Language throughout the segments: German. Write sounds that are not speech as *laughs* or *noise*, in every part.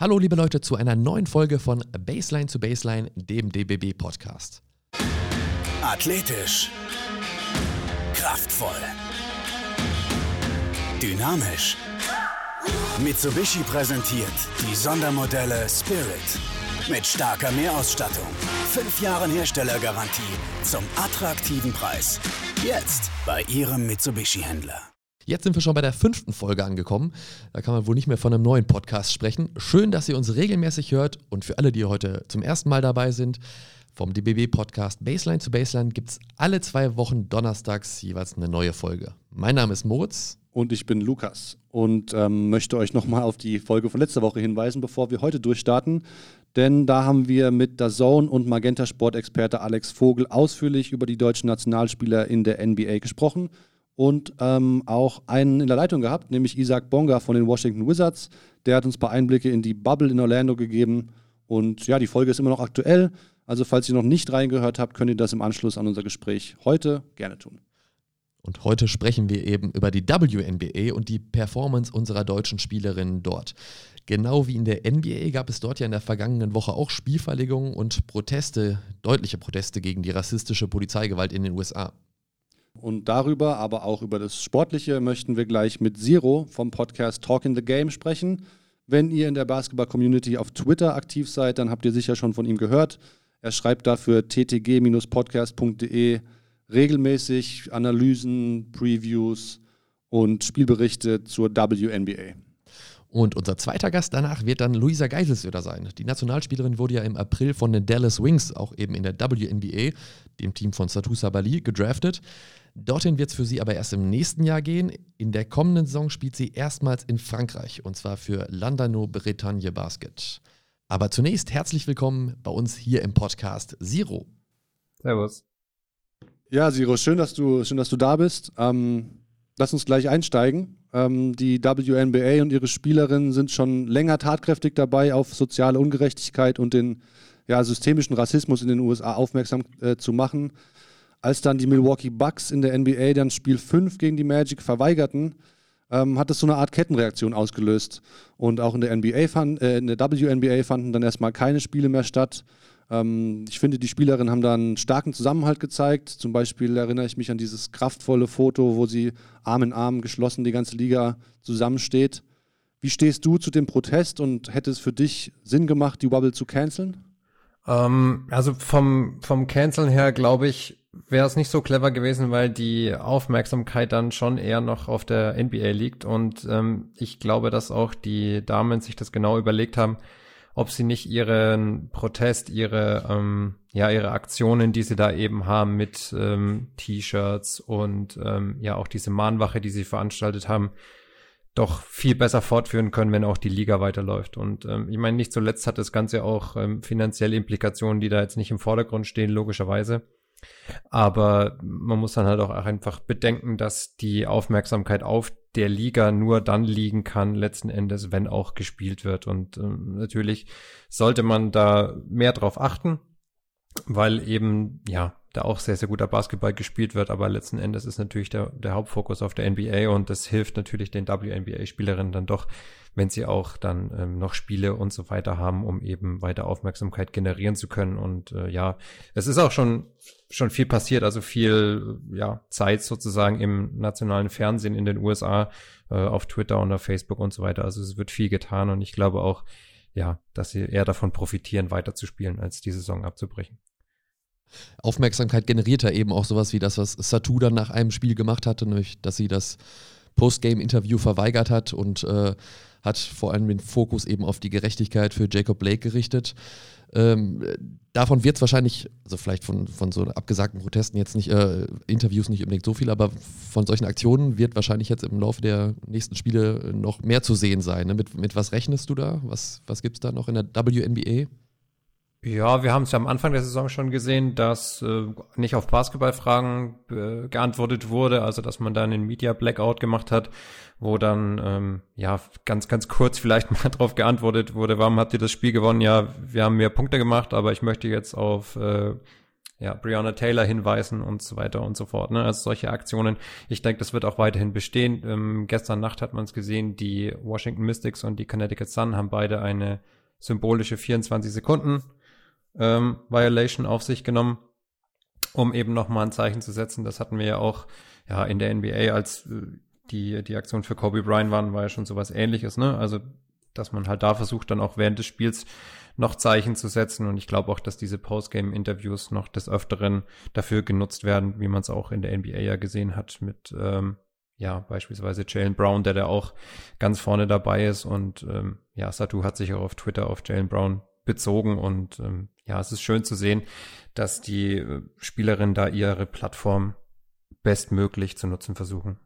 Hallo liebe Leute zu einer neuen Folge von Baseline zu Baseline, dem DBB Podcast. Athletisch. Kraftvoll. Dynamisch. Mitsubishi präsentiert die Sondermodelle Spirit. Mit starker Mehrausstattung. Fünf Jahren Herstellergarantie zum attraktiven Preis. Jetzt bei Ihrem Mitsubishi-Händler. Jetzt sind wir schon bei der fünften Folge angekommen. Da kann man wohl nicht mehr von einem neuen Podcast sprechen. Schön, dass ihr uns regelmäßig hört und für alle, die heute zum ersten Mal dabei sind, vom DBB-Podcast Baseline zu Baseline gibt es alle zwei Wochen donnerstags jeweils eine neue Folge. Mein Name ist Moritz. Und ich bin Lukas und ähm, möchte euch nochmal auf die Folge von letzter Woche hinweisen, bevor wir heute durchstarten. Denn da haben wir mit der Zone und Magenta Sportexperte Alex Vogel ausführlich über die deutschen Nationalspieler in der NBA gesprochen und ähm, auch einen in der Leitung gehabt, nämlich Isaac Bonga von den Washington Wizards. Der hat uns ein paar Einblicke in die Bubble in Orlando gegeben. Und ja, die Folge ist immer noch aktuell. Also falls ihr noch nicht reingehört habt, könnt ihr das im Anschluss an unser Gespräch heute gerne tun. Und heute sprechen wir eben über die WNBA und die Performance unserer deutschen Spielerinnen dort. Genau wie in der NBA gab es dort ja in der vergangenen Woche auch Spielverlegungen und Proteste, deutliche Proteste gegen die rassistische Polizeigewalt in den USA. Und darüber, aber auch über das Sportliche, möchten wir gleich mit Zero vom Podcast Talk in the Game sprechen. Wenn ihr in der Basketball-Community auf Twitter aktiv seid, dann habt ihr sicher schon von ihm gehört. Er schreibt dafür ttg-podcast.de regelmäßig Analysen, Previews und Spielberichte zur WNBA. Und unser zweiter Gast danach wird dann Luisa Geiselsöder sein. Die Nationalspielerin wurde ja im April von den Dallas Wings, auch eben in der WNBA, dem Team von Satu Sabali, gedraftet. Dorthin wird es für sie aber erst im nächsten Jahr gehen. In der kommenden Saison spielt sie erstmals in Frankreich und zwar für Landano Bretagne Basket. Aber zunächst herzlich willkommen bei uns hier im Podcast Siro. Servus. Ja, Siro, schön, dass du, schön, dass du da bist. Ähm, lass uns gleich einsteigen. Ähm, die WNBA und ihre Spielerinnen sind schon länger tatkräftig dabei, auf soziale Ungerechtigkeit und den ja, systemischen Rassismus in den USA aufmerksam äh, zu machen. Als dann die Milwaukee Bucks in der NBA dann Spiel 5 gegen die Magic verweigerten, ähm, hat das so eine Art Kettenreaktion ausgelöst. Und auch in der NBA fand, äh, in der WNBA fanden dann erstmal keine Spiele mehr statt. Ähm, ich finde, die Spielerinnen haben da einen starken Zusammenhalt gezeigt. Zum Beispiel erinnere ich mich an dieses kraftvolle Foto, wo sie Arm in Arm geschlossen die ganze Liga zusammensteht. Wie stehst du zu dem Protest und hätte es für dich Sinn gemacht, die Bubble zu canceln? Ähm, also vom, vom Canceln her, glaube ich, wäre es nicht so clever gewesen, weil die Aufmerksamkeit dann schon eher noch auf der NBA liegt. Und ähm, ich glaube, dass auch die Damen sich das genau überlegt haben, ob sie nicht ihren Protest, ihre, ähm, ja, ihre Aktionen, die sie da eben haben mit ähm, T-Shirts und ähm, ja auch diese Mahnwache, die sie veranstaltet haben, doch viel besser fortführen können, wenn auch die Liga weiterläuft. Und ähm, ich meine, nicht zuletzt hat das Ganze auch ähm, finanzielle Implikationen, die da jetzt nicht im Vordergrund stehen, logischerweise. Aber man muss dann halt auch einfach bedenken, dass die Aufmerksamkeit auf der Liga nur dann liegen kann, letzten Endes, wenn auch gespielt wird. Und ähm, natürlich sollte man da mehr drauf achten, weil eben, ja, da auch sehr, sehr guter Basketball gespielt wird, aber letzten Endes ist natürlich der, der Hauptfokus auf der NBA und das hilft natürlich den WNBA-Spielerinnen dann doch, wenn sie auch dann ähm, noch Spiele und so weiter haben, um eben weiter Aufmerksamkeit generieren zu können. Und äh, ja, es ist auch schon schon viel passiert, also viel ja Zeit sozusagen im nationalen Fernsehen in den USA, äh, auf Twitter und auf Facebook und so weiter. Also es wird viel getan und ich glaube auch, ja, dass sie eher davon profitieren, weiterzuspielen, als die Saison abzubrechen. Aufmerksamkeit generiert ja eben auch sowas wie das, was Satu dann nach einem Spiel gemacht hatte, nämlich, dass sie das Postgame-Interview verweigert hat und äh, hat vor allem den Fokus eben auf die Gerechtigkeit für Jacob Blake gerichtet. Ähm, davon wird es wahrscheinlich, also vielleicht von, von so abgesagten Protesten jetzt nicht, äh, Interviews nicht unbedingt so viel, aber von solchen Aktionen wird wahrscheinlich jetzt im Laufe der nächsten Spiele noch mehr zu sehen sein. Ne? Mit, mit was rechnest du da? Was, was gibt es da noch in der WNBA? Ja, wir haben es ja am Anfang der Saison schon gesehen, dass äh, nicht auf Basketballfragen äh, geantwortet wurde, also dass man dann einen Media Blackout gemacht hat, wo dann ähm, ja ganz ganz kurz vielleicht *laughs* mal drauf geantwortet wurde, warum habt ihr das Spiel gewonnen? Ja, wir haben mehr Punkte gemacht, aber ich möchte jetzt auf äh, ja, Breonna Taylor hinweisen und so weiter und so fort. Ne? Also solche Aktionen, ich denke, das wird auch weiterhin bestehen. Ähm, gestern Nacht hat man es gesehen, die Washington Mystics und die Connecticut Sun haben beide eine symbolische 24 Sekunden ähm, Violation auf sich genommen, um eben nochmal ein Zeichen zu setzen. Das hatten wir ja auch ja, in der NBA, als äh, die, die Aktion für Kobe Bryant waren, war ja schon sowas ähnliches, ne? Also, dass man halt da versucht, dann auch während des Spiels noch Zeichen zu setzen. Und ich glaube auch, dass diese Postgame-Interviews noch des Öfteren dafür genutzt werden, wie man es auch in der NBA ja gesehen hat mit, ähm, ja, beispielsweise Jalen Brown, der da auch ganz vorne dabei ist. Und ähm, ja, Satu hat sich auch auf Twitter auf Jalen Brown bezogen. Und ähm, ja, es ist schön zu sehen, dass die äh, Spielerinnen da ihre Plattform bestmöglich zu nutzen versuchen.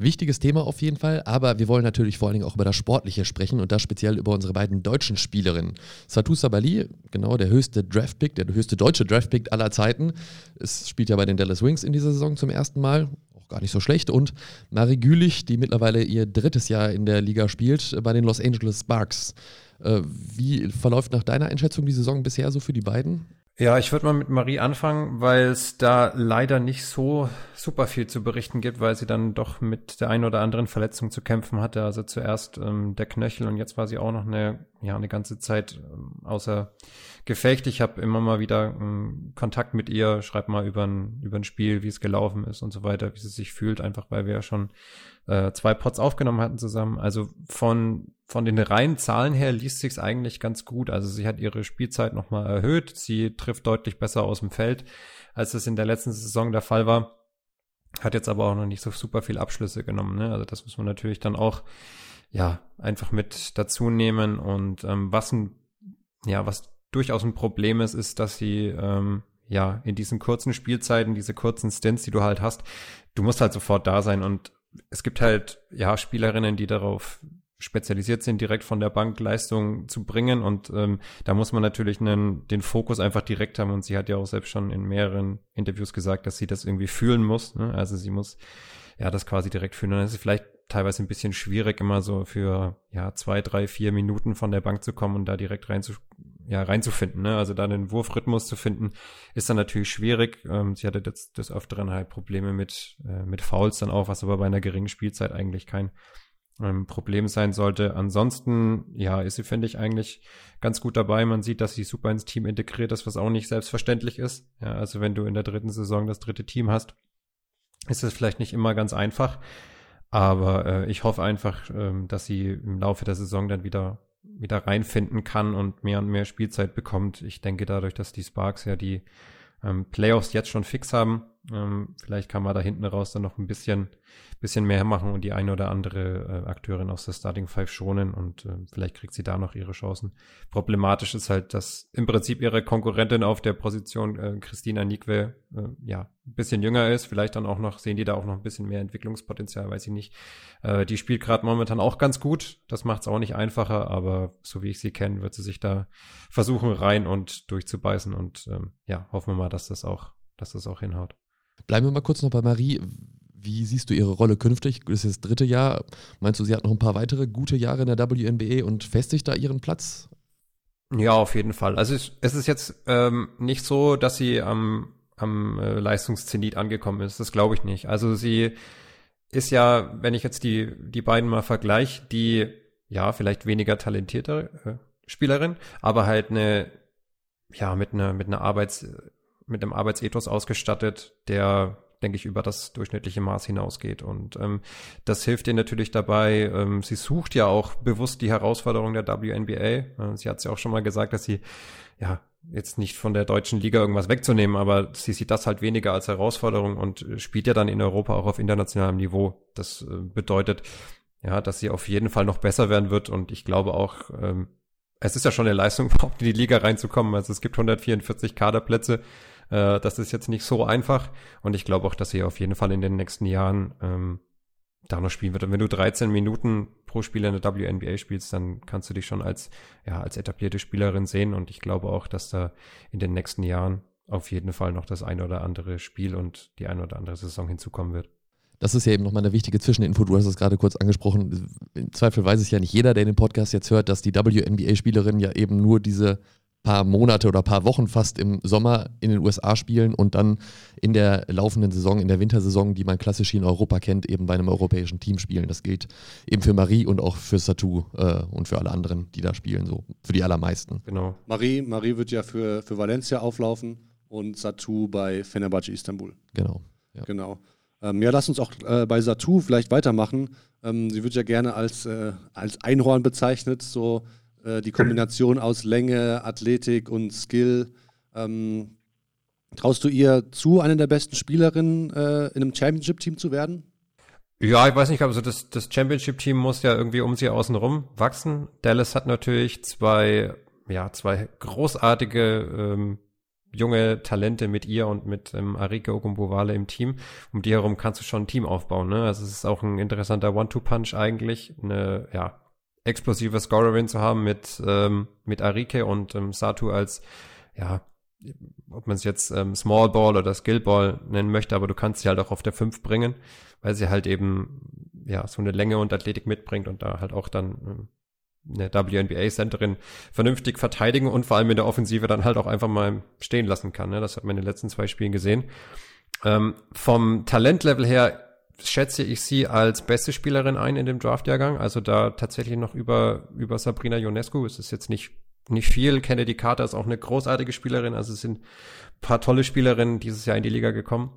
Wichtiges Thema auf jeden Fall, aber wir wollen natürlich vor allen Dingen auch über das Sportliche sprechen und da speziell über unsere beiden deutschen Spielerinnen. Satou Sabali, genau der höchste Draftpick, der höchste deutsche Draftpick aller Zeiten. Es spielt ja bei den Dallas Wings in dieser Saison zum ersten Mal, auch gar nicht so schlecht. Und Marie Gülich, die mittlerweile ihr drittes Jahr in der Liga spielt, bei den Los Angeles Sparks. Äh, wie verläuft nach deiner Einschätzung die Saison bisher so für die beiden? Ja, ich würde mal mit Marie anfangen, weil es da leider nicht so super viel zu berichten gibt, weil sie dann doch mit der einen oder anderen Verletzung zu kämpfen hatte. Also zuerst ähm, der Knöchel und jetzt war sie auch noch eine, ja, eine ganze Zeit ähm, außer Gefecht. Ich habe immer mal wieder ähm, Kontakt mit ihr, schreibe mal über ein, über ein Spiel, wie es gelaufen ist und so weiter, wie sie sich fühlt, einfach weil wir ja schon äh, zwei Pots aufgenommen hatten zusammen. Also von, von den reinen Zahlen her liest sich's eigentlich ganz gut. Also sie hat ihre Spielzeit nochmal erhöht. Sie trifft deutlich besser aus dem Feld, als es in der letzten Saison der Fall war. Hat jetzt aber auch noch nicht so super viel Abschlüsse genommen. Ne? Also das muss man natürlich dann auch ja einfach mit dazu nehmen. Und ähm, was ein, ja, was durchaus ein Problem ist, ist, dass sie ähm, ja in diesen kurzen Spielzeiten, diese kurzen Stints, die du halt hast, du musst halt sofort da sein und es gibt halt ja Spielerinnen, die darauf spezialisiert sind, direkt von der Bank Leistung zu bringen. Und ähm, da muss man natürlich einen, den Fokus einfach direkt haben. Und sie hat ja auch selbst schon in mehreren Interviews gesagt, dass sie das irgendwie fühlen muss. Ne? Also sie muss ja das quasi direkt fühlen. Und das ist vielleicht teilweise ein bisschen schwierig, immer so für ja zwei, drei, vier Minuten von der Bank zu kommen und da direkt rein zu, ja, reinzufinden. Ne? Also da einen Wurfrhythmus zu finden, ist dann natürlich schwierig. Ähm, sie hatte des, des Öfteren halt Probleme mit, äh, mit Fouls dann auch, was aber bei einer geringen Spielzeit eigentlich kein ähm, Problem sein sollte. Ansonsten, ja, ist sie, finde ich, eigentlich ganz gut dabei. Man sieht, dass sie super ins Team integriert ist, was auch nicht selbstverständlich ist. Ja, also wenn du in der dritten Saison das dritte Team hast, ist es vielleicht nicht immer ganz einfach. Aber äh, ich hoffe einfach, ähm, dass sie im Laufe der Saison dann wieder wieder reinfinden kann und mehr und mehr Spielzeit bekommt. Ich denke dadurch, dass die Sparks ja die ähm, Playoffs jetzt schon fix haben, ähm, vielleicht kann man da hinten raus dann noch ein bisschen bisschen mehr machen und die eine oder andere äh, Akteurin aus der Starting Five schonen und äh, vielleicht kriegt sie da noch ihre Chancen. Problematisch ist halt, dass im Prinzip ihre Konkurrentin auf der Position äh, Christina Nikwe äh, ja ein bisschen jünger ist, vielleicht dann auch noch sehen die da auch noch ein bisschen mehr Entwicklungspotenzial, weiß ich nicht. Äh, die spielt gerade momentan auch ganz gut, das macht es auch nicht einfacher, aber so wie ich sie kenne, wird sie sich da versuchen rein und durchzubeißen und ähm, ja, hoffen wir mal, dass das auch, dass das auch hinhaut. Bleiben wir mal kurz noch bei Marie. Wie siehst du ihre Rolle künftig? Das ist das dritte Jahr. Meinst du, sie hat noch ein paar weitere gute Jahre in der WNBA und festigt da ihren Platz? Ja, auf jeden Fall. Also es, es ist jetzt ähm, nicht so, dass sie am, am äh, Leistungszenit angekommen ist. Das glaube ich nicht. Also sie ist ja, wenn ich jetzt die, die beiden mal vergleiche, die ja vielleicht weniger talentierte äh, Spielerin, aber halt eine, ja, mit einer, mit einer Arbeits, mit einem Arbeitsethos ausgestattet, der denke ich, über das durchschnittliche Maß hinausgeht. Und ähm, das hilft ihr natürlich dabei. Ähm, sie sucht ja auch bewusst die Herausforderung der WNBA. Äh, sie hat ja auch schon mal gesagt, dass sie ja jetzt nicht von der deutschen Liga irgendwas wegzunehmen, aber sie sieht das halt weniger als Herausforderung und spielt ja dann in Europa auch auf internationalem Niveau. Das äh, bedeutet, ja, dass sie auf jeden Fall noch besser werden wird und ich glaube auch, ähm, es ist ja schon eine Leistung, *laughs* überhaupt in die Liga reinzukommen. Also es gibt 144 Kaderplätze. Äh, das ist jetzt nicht so einfach. Und ich glaube auch, dass sie auf jeden Fall in den nächsten Jahren ähm, da noch spielen wird. Und wenn du 13 Minuten pro Spieler in der WNBA spielst, dann kannst du dich schon als, ja, als etablierte Spielerin sehen. Und ich glaube auch, dass da in den nächsten Jahren auf jeden Fall noch das eine oder andere Spiel und die eine oder andere Saison hinzukommen wird. Das ist ja eben nochmal eine wichtige Zwischeninfo. Du hast es gerade kurz angesprochen. Im Zweifel weiß es ja nicht jeder, der den Podcast jetzt hört, dass die WNBA-Spielerinnen ja eben nur diese paar Monate oder paar Wochen fast im Sommer in den USA spielen und dann in der laufenden Saison, in der Wintersaison, die man klassisch hier in Europa kennt, eben bei einem europäischen Team spielen. Das gilt eben für Marie und auch für Satu äh, und für alle anderen, die da spielen, so für die allermeisten. Genau. Marie, Marie wird ja für, für Valencia auflaufen und Satu bei Fenerbahce Istanbul. Genau. Ja. Genau. Ähm, ja, lass uns auch äh, bei Satu vielleicht weitermachen. Ähm, sie wird ja gerne als, äh, als Einhorn bezeichnet, so äh, die Kombination aus Länge, Athletik und Skill. Ähm, traust du ihr zu, eine der besten Spielerinnen äh, in einem Championship-Team zu werden? Ja, ich weiß nicht, also das, das Championship-Team muss ja irgendwie um sie außenrum wachsen. Dallas hat natürlich zwei, ja, zwei großartige ähm, junge Talente mit ihr und mit ähm, Arike Ogumbowale im Team. Um die herum kannst du schon ein Team aufbauen. Ne? Also es ist auch ein interessanter One-Two-Punch eigentlich. Eine ja, explosive Scorerin zu haben mit, ähm, mit Arike und ähm, Satu als, ja, ob man es jetzt ähm, Small Ball oder Skill Ball nennen möchte, aber du kannst sie halt auch auf der 5 bringen, weil sie halt eben ja so eine Länge und Athletik mitbringt und da halt auch dann ähm, eine WNBA-Centerin vernünftig verteidigen und vor allem in der Offensive dann halt auch einfach mal stehen lassen kann. Ne? Das hat man in den letzten zwei Spielen gesehen. Ähm, vom Talentlevel her schätze ich sie als beste Spielerin ein in dem Draftjahrgang. Also da tatsächlich noch über, über Sabrina Ionescu. Es ist jetzt nicht, nicht viel. Kennedy Carter ist auch eine großartige Spielerin. Also es sind paar tolle Spielerinnen dieses Jahr in die Liga gekommen.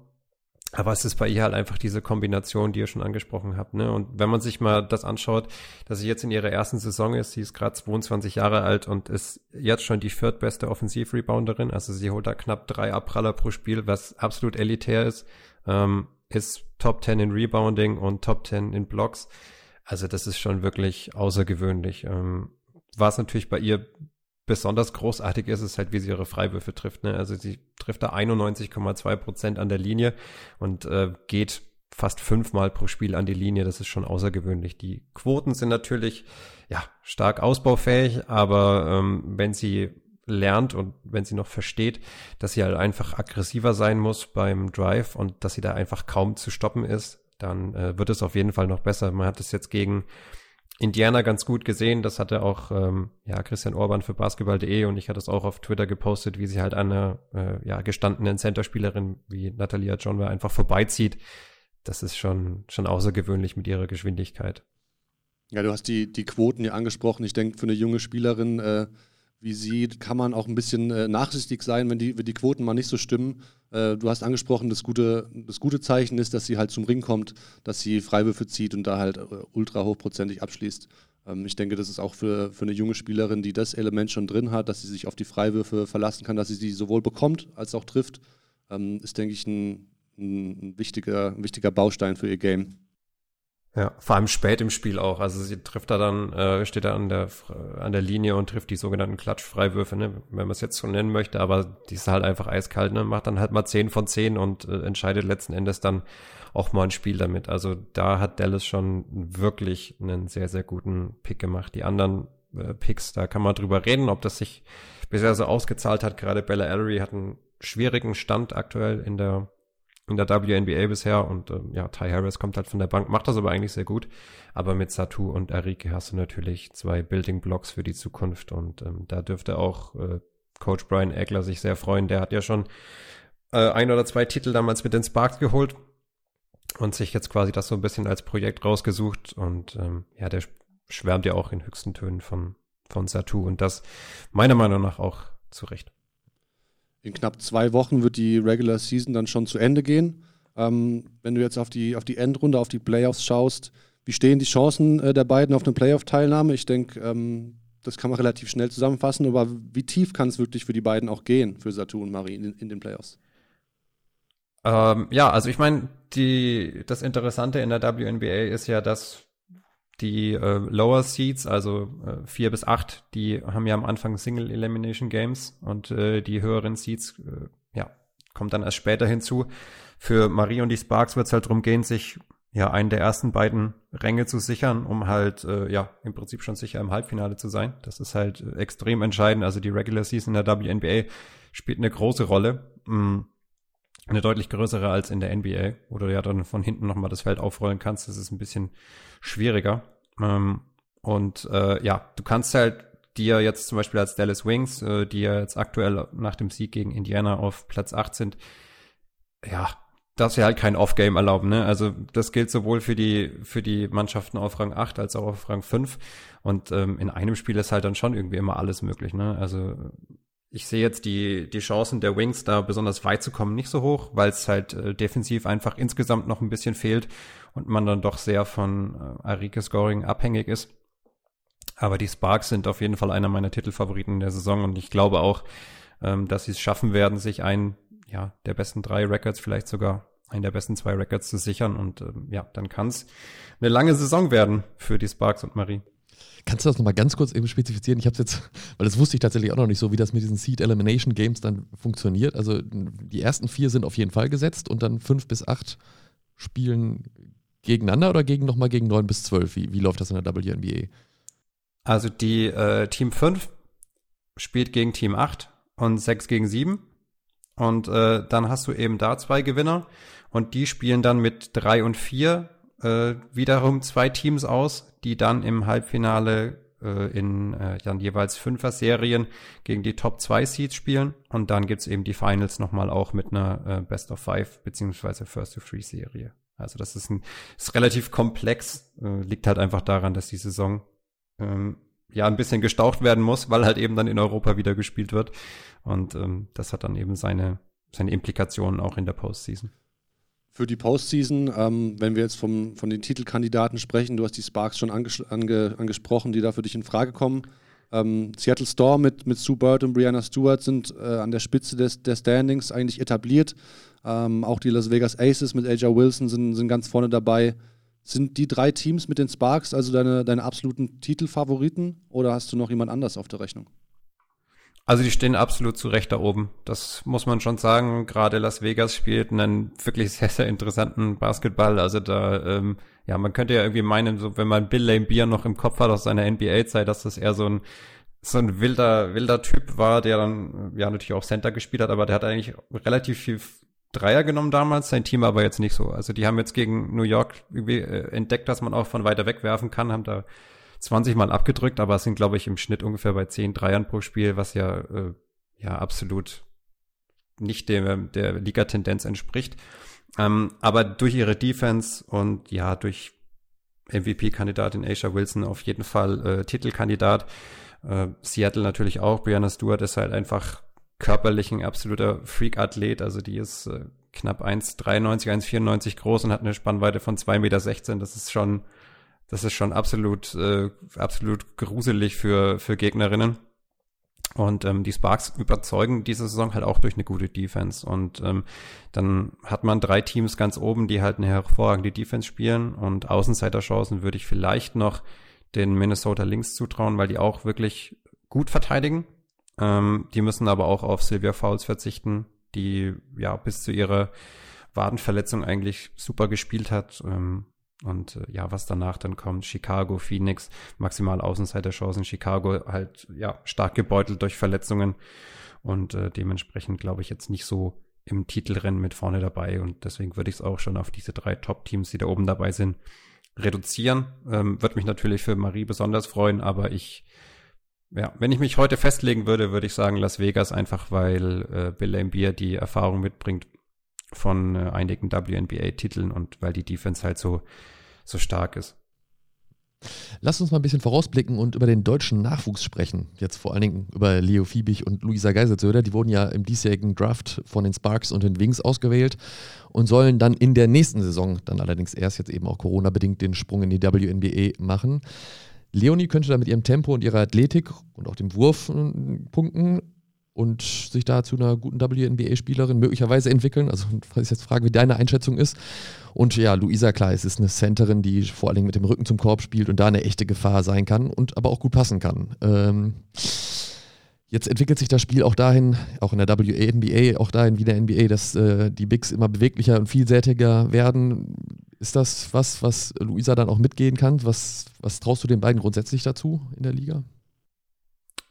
Aber es ist bei ihr halt einfach diese Kombination, die ihr schon angesprochen habt. Ne? Und wenn man sich mal das anschaut, dass sie jetzt in ihrer ersten Saison ist, sie ist gerade 22 Jahre alt und ist jetzt schon die viertbeste Offensiv-Rebounderin. Also sie holt da knapp drei Abpraller pro Spiel, was absolut elitär ist. Ähm, ist Top 10 in Rebounding und Top 10 in Blocks. Also das ist schon wirklich außergewöhnlich. Ähm, was natürlich bei ihr besonders großartig ist, ist halt, wie sie ihre Freiwürfe trifft. Ne? Also sie trifft da 91,2 Prozent an der Linie und äh, geht fast fünfmal pro Spiel an die Linie. Das ist schon außergewöhnlich. Die Quoten sind natürlich ja stark ausbaufähig, aber ähm, wenn sie lernt und wenn sie noch versteht, dass sie halt einfach aggressiver sein muss beim Drive und dass sie da einfach kaum zu stoppen ist, dann äh, wird es auf jeden Fall noch besser. Man hat es jetzt gegen Indiana ganz gut gesehen. Das hatte auch ähm, ja, Christian Orban für basketball.de und ich hatte es auch auf Twitter gepostet, wie sie halt an einer äh, ja, gestandenen Centerspielerin wie Natalia Johnway einfach vorbeizieht. Das ist schon, schon außergewöhnlich mit ihrer Geschwindigkeit. Ja, du hast die, die Quoten ja angesprochen. Ich denke, für eine junge Spielerin äh, wie sie kann man auch ein bisschen äh, nachsichtig sein, wenn die, wenn die Quoten mal nicht so stimmen. Äh, du hast angesprochen, das gute, das gute Zeichen ist, dass sie halt zum Ring kommt, dass sie Freiwürfe zieht und da halt äh, ultra hochprozentig abschließt. Ähm, ich denke, das ist auch für, für eine junge Spielerin, die das Element schon drin hat, dass sie sich auf die Freiwürfe verlassen kann, dass sie sie sowohl bekommt als auch trifft, ähm, ist, denke ich, ein, ein, wichtiger, ein wichtiger Baustein für ihr Game. Ja, vor allem spät im Spiel auch. Also sie trifft da dann, äh, steht da an der an der Linie und trifft die sogenannten Klatschfreiwürfe, ne, wenn man es jetzt so nennen möchte, aber die ist halt einfach eiskalt, ne, macht dann halt mal 10 von 10 und äh, entscheidet letzten Endes dann auch mal ein Spiel damit. Also da hat Dallas schon wirklich einen sehr, sehr guten Pick gemacht. Die anderen äh, Picks, da kann man drüber reden, ob das sich bisher so ausgezahlt hat. Gerade Bella Ellery hat einen schwierigen Stand aktuell in der in der WNBA bisher und ähm, ja, Ty Harris kommt halt von der Bank, macht das aber eigentlich sehr gut. Aber mit Satu und Arike hast du natürlich zwei Building Blocks für die Zukunft und ähm, da dürfte auch äh, Coach Brian Eckler sich sehr freuen. Der hat ja schon äh, ein oder zwei Titel damals mit den Sparks geholt und sich jetzt quasi das so ein bisschen als Projekt rausgesucht und ähm, ja, der schwärmt ja auch in höchsten Tönen von, von Satu und das meiner Meinung nach auch zu Recht. In knapp zwei Wochen wird die Regular Season dann schon zu Ende gehen. Ähm, wenn du jetzt auf die, auf die Endrunde, auf die Playoffs schaust, wie stehen die Chancen äh, der beiden auf eine Playoff-Teilnahme? Ich denke, ähm, das kann man relativ schnell zusammenfassen, aber wie tief kann es wirklich für die beiden auch gehen, für Satu und Marie in, in den Playoffs? Ähm, ja, also ich meine, das Interessante in der WNBA ist ja, dass die äh, Lower Seeds, also äh, vier bis acht, die haben ja am Anfang Single Elimination Games und äh, die höheren Seeds, äh, ja, kommt dann erst später hinzu. Für Marie und die Sparks wird es halt darum gehen, sich ja einen der ersten beiden Ränge zu sichern, um halt äh, ja im Prinzip schon sicher im Halbfinale zu sein. Das ist halt äh, extrem entscheidend. Also die Regular Season in der WNBA spielt eine große Rolle. Mm eine deutlich größere als in der NBA, wo du ja dann von hinten nochmal das Feld aufrollen kannst. Das ist ein bisschen schwieriger. Ähm, und äh, ja, du kannst halt ja jetzt zum Beispiel als Dallas Wings, äh, die ja jetzt aktuell nach dem Sieg gegen Indiana auf Platz 8 sind, ja, darfst du halt kein Off-Game erlauben, ne? Also das gilt sowohl für die, für die Mannschaften auf Rang 8 als auch auf Rang 5. Und ähm, in einem Spiel ist halt dann schon irgendwie immer alles möglich, ne? Also ich sehe jetzt die, die Chancen der Wings da besonders weit zu kommen nicht so hoch, weil es halt äh, defensiv einfach insgesamt noch ein bisschen fehlt und man dann doch sehr von äh, Arike Scoring abhängig ist. Aber die Sparks sind auf jeden Fall einer meiner Titelfavoriten der Saison und ich glaube auch, ähm, dass sie es schaffen werden, sich einen ja, der besten drei Records, vielleicht sogar einen der besten zwei Records zu sichern. Und ähm, ja, dann kann es eine lange Saison werden für die Sparks und Marie. Kannst du das nochmal ganz kurz eben spezifizieren? Ich habe es jetzt, weil das wusste ich tatsächlich auch noch nicht so, wie das mit diesen Seed Elimination Games dann funktioniert. Also die ersten vier sind auf jeden Fall gesetzt und dann fünf bis acht spielen gegeneinander oder gegen nochmal gegen neun bis zwölf? Wie, wie läuft das in der WNBA? Also die äh, Team 5 spielt gegen Team 8 und 6 gegen 7. Und äh, dann hast du eben da zwei Gewinner und die spielen dann mit 3 und 4 äh, wiederum zwei Teams aus, die dann im Halbfinale äh, in äh, dann jeweils Fünfer-Serien gegen die Top 2 Seeds spielen. Und dann gibt's eben die Finals nochmal auch mit einer äh, Best of Five beziehungsweise First of Three Serie. Also das ist, ein, ist relativ komplex, äh, liegt halt einfach daran, dass die Saison ähm, ja ein bisschen gestaucht werden muss, weil halt eben dann in Europa wieder gespielt wird. Und ähm, das hat dann eben seine, seine Implikationen auch in der Postseason. Für die Postseason, ähm, wenn wir jetzt vom, von den Titelkandidaten sprechen, du hast die Sparks schon anges ange angesprochen, die da für dich in Frage kommen. Ähm, Seattle Storm mit, mit Sue Bird und Brianna Stewart sind äh, an der Spitze des, der Standings eigentlich etabliert. Ähm, auch die Las Vegas Aces mit AJ Wilson sind, sind ganz vorne dabei. Sind die drei Teams mit den Sparks also deine, deine absoluten Titelfavoriten oder hast du noch jemand anders auf der Rechnung? Also die stehen absolut zu Recht da oben. Das muss man schon sagen. Gerade Las Vegas spielt einen wirklich *laughs* sehr, sehr interessanten Basketball. Also da, ähm, ja, man könnte ja irgendwie meinen, so wenn man Bill Lambier noch im Kopf hat aus seiner NBA-Zeit, dass das eher so ein so ein wilder, wilder Typ war, der dann ja natürlich auch Center gespielt hat, aber der hat eigentlich relativ viel Dreier genommen damals, sein Team aber jetzt nicht so. Also die haben jetzt gegen New York irgendwie äh, entdeckt, dass man auch von weiter weg werfen kann, haben da 20 Mal abgedrückt, aber es sind, glaube ich, im Schnitt ungefähr bei 10 Dreiern pro Spiel, was ja, äh, ja absolut nicht dem, der Liga-Tendenz entspricht. Ähm, aber durch ihre Defense und ja, durch MVP-Kandidatin Aisha Wilson auf jeden Fall äh, Titelkandidat. Äh, Seattle natürlich auch. Brianna Stewart ist halt einfach körperlich ein absoluter Freak-Athlet. Also die ist äh, knapp 1,93, 1,94 groß und hat eine Spannweite von 2,16 Meter. Das ist schon das ist schon absolut, äh, absolut gruselig für, für Gegnerinnen. Und ähm, die Sparks überzeugen diese Saison halt auch durch eine gute Defense. Und ähm, dann hat man drei Teams ganz oben, die halt eine hervorragende Defense spielen. Und Außenseiterchancen würde ich vielleicht noch den Minnesota Lynx zutrauen, weil die auch wirklich gut verteidigen. Ähm, die müssen aber auch auf Sylvia Fouls verzichten, die ja bis zu ihrer Wadenverletzung eigentlich super gespielt hat. Ähm, und äh, ja, was danach dann kommt, Chicago, Phoenix, maximal Außenseiterchancen, Chicago halt ja stark gebeutelt durch Verletzungen und äh, dementsprechend glaube ich jetzt nicht so im Titelrennen mit vorne dabei und deswegen würde ich es auch schon auf diese drei Top-Teams, die da oben dabei sind, reduzieren. Ähm, würde mich natürlich für Marie besonders freuen, aber ich ja, wenn ich mich heute festlegen würde, würde ich sagen Las Vegas einfach, weil äh, Bill Lambier die Erfahrung mitbringt von äh, einigen WNBA-Titeln und weil die Defense halt so, so stark ist. Lass uns mal ein bisschen vorausblicken und über den deutschen Nachwuchs sprechen. Jetzt vor allen Dingen über Leo Fiebig und Luisa Geiselzöder. Die wurden ja im diesjährigen Draft von den Sparks und den Wings ausgewählt und sollen dann in der nächsten Saison, dann allerdings erst jetzt eben auch Corona-bedingt, den Sprung in die WNBA machen. Leonie könnte da mit ihrem Tempo und ihrer Athletik und auch dem Wurf punkten und sich da zu einer guten WNBA-Spielerin möglicherweise entwickeln. Also ist jetzt Frage, wie deine Einschätzung ist. Und ja, Luisa, klar, es ist eine Centerin, die vor allen Dingen mit dem Rücken zum Korb spielt und da eine echte Gefahr sein kann und aber auch gut passen kann. Ähm, jetzt entwickelt sich das Spiel auch dahin, auch in der WNBA, auch dahin wie der NBA, dass äh, die Bigs immer beweglicher und vielseitiger werden. Ist das was, was Luisa dann auch mitgehen kann? Was, was traust du den beiden grundsätzlich dazu in der Liga?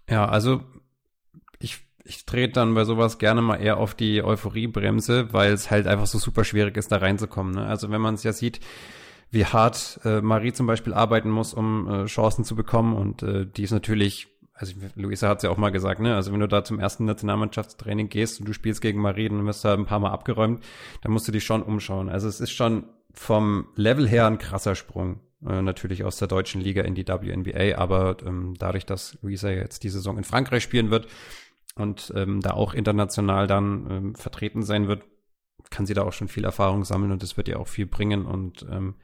Ja, also ich ich trete dann bei sowas gerne mal eher auf die Euphoriebremse, weil es halt einfach so super schwierig ist, da reinzukommen. Ne? Also wenn man es ja sieht, wie hart äh, Marie zum Beispiel arbeiten muss, um äh, Chancen zu bekommen und äh, die ist natürlich also Luisa hat es ja auch mal gesagt, ne, also wenn du da zum ersten Nationalmannschaftstraining gehst und du spielst gegen Marien und wirst da ein paar Mal abgeräumt, dann musst du dich schon umschauen. Also es ist schon vom Level her ein krasser Sprung. Äh, natürlich aus der deutschen Liga in die WNBA, aber ähm, dadurch, dass Luisa jetzt die Saison in Frankreich spielen wird und ähm, da auch international dann ähm, vertreten sein wird, kann sie da auch schon viel Erfahrung sammeln und das wird ihr auch viel bringen und ähm,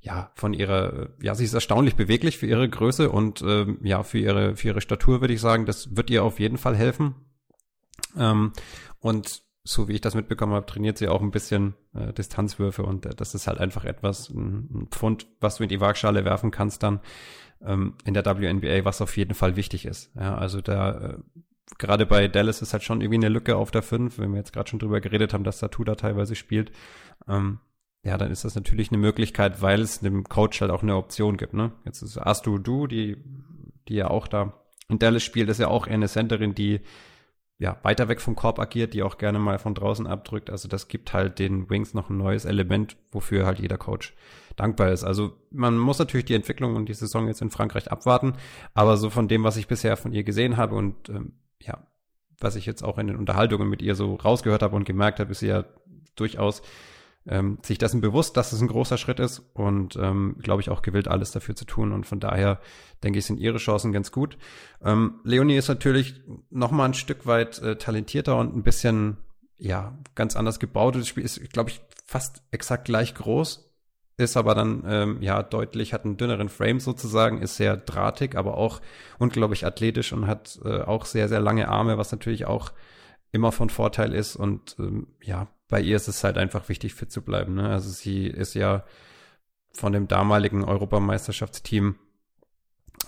ja, von ihrer, ja, sie ist erstaunlich beweglich für ihre Größe und ähm, ja, für ihre, für ihre Statur würde ich sagen, das wird ihr auf jeden Fall helfen. Ähm, und so wie ich das mitbekommen habe, trainiert sie auch ein bisschen äh, Distanzwürfe und äh, das ist halt einfach etwas, ein, ein, Pfund, was du in die Waagschale werfen kannst dann ähm, in der WNBA, was auf jeden Fall wichtig ist. Ja, also da äh, gerade bei Dallas ist halt schon irgendwie eine Lücke auf der 5, wenn wir jetzt gerade schon drüber geredet haben, dass Satu da teilweise spielt. Ähm, ja, dann ist das natürlich eine Möglichkeit, weil es dem Coach halt auch eine Option gibt. Ne? Jetzt ist Astu Du, die, die ja auch da in Dallas spielt, ist ja auch eine Centerin, die ja weiter weg vom Korb agiert, die auch gerne mal von draußen abdrückt. Also das gibt halt den Wings noch ein neues Element, wofür halt jeder Coach dankbar ist. Also man muss natürlich die Entwicklung und die Saison jetzt in Frankreich abwarten, aber so von dem, was ich bisher von ihr gesehen habe und ähm, ja, was ich jetzt auch in den Unterhaltungen mit ihr so rausgehört habe und gemerkt habe, ist sie ja durchaus ähm, sich dessen bewusst, dass es ein großer Schritt ist und ähm, glaube ich auch gewillt, alles dafür zu tun. Und von daher denke ich, sind ihre Chancen ganz gut. Ähm, Leonie ist natürlich noch mal ein Stück weit äh, talentierter und ein bisschen ja ganz anders gebaut. Das Spiel ist, glaube ich, fast exakt gleich groß. Ist aber dann ähm, ja deutlich, hat einen dünneren Frame sozusagen, ist sehr drahtig, aber auch unglaublich athletisch und hat äh, auch sehr, sehr lange Arme, was natürlich auch immer von Vorteil ist. Und ähm, ja, bei ihr ist es halt einfach wichtig, fit zu bleiben. Ne? Also sie ist ja von dem damaligen Europameisterschaftsteam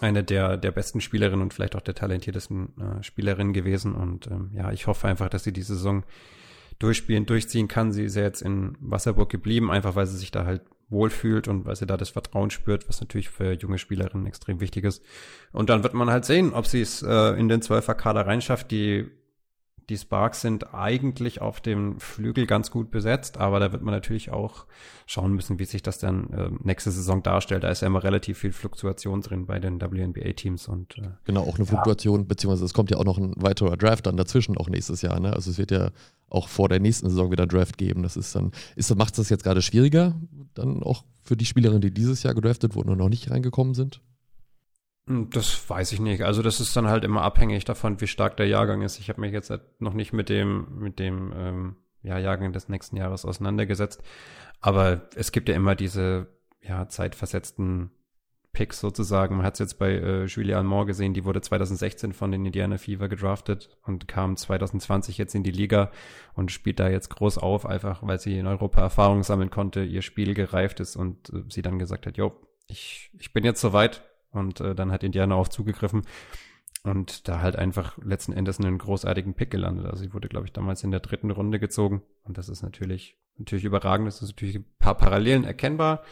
eine der, der besten Spielerinnen und vielleicht auch der talentiertesten äh, Spielerinnen gewesen. Und ähm, ja, ich hoffe einfach, dass sie die Saison durchspielen, durchziehen kann. Sie ist ja jetzt in Wasserburg geblieben, einfach weil sie sich da halt wohlfühlt und weil sie da das Vertrauen spürt, was natürlich für junge Spielerinnen extrem wichtig ist. Und dann wird man halt sehen, ob sie es äh, in den Zwölfer-Kader reinschafft. Die die Sparks sind eigentlich auf dem Flügel ganz gut besetzt, aber da wird man natürlich auch schauen müssen, wie sich das dann äh, nächste Saison darstellt. Da ist ja immer relativ viel Fluktuation drin bei den WNBA-Teams und äh, genau auch eine Fluktuation, ja. beziehungsweise es kommt ja auch noch ein weiterer Draft dann dazwischen auch nächstes Jahr. Ne? Also es wird ja auch vor der nächsten Saison wieder Draft geben. Das ist dann, ist, macht es das jetzt gerade schwieriger, dann auch für die Spielerinnen, die dieses Jahr gedraftet wurden und noch nicht reingekommen sind? Hm, das weiß ich nicht. Also das ist dann halt immer abhängig davon, wie stark der Jahrgang ist. Ich habe mich jetzt noch nicht mit dem, mit dem ähm, ja, Jahrgang des nächsten Jahres auseinandergesetzt. Aber es gibt ja immer diese ja, zeitversetzten Picks sozusagen. Man hat es jetzt bei äh, Julianne Moore gesehen, die wurde 2016 von den Indiana Fever gedraftet und kam 2020 jetzt in die Liga und spielt da jetzt groß auf, einfach weil sie in Europa Erfahrung sammeln konnte, ihr Spiel gereift ist und äh, sie dann gesagt hat, jo, ich, ich bin jetzt soweit, und äh, dann hat Indiana auch zugegriffen und da halt einfach letzten Endes einen großartigen Pick gelandet. Also sie wurde, glaube ich, damals in der dritten Runde gezogen. Und das ist natürlich, natürlich überragend. Das ist natürlich ein paar Parallelen erkennbar.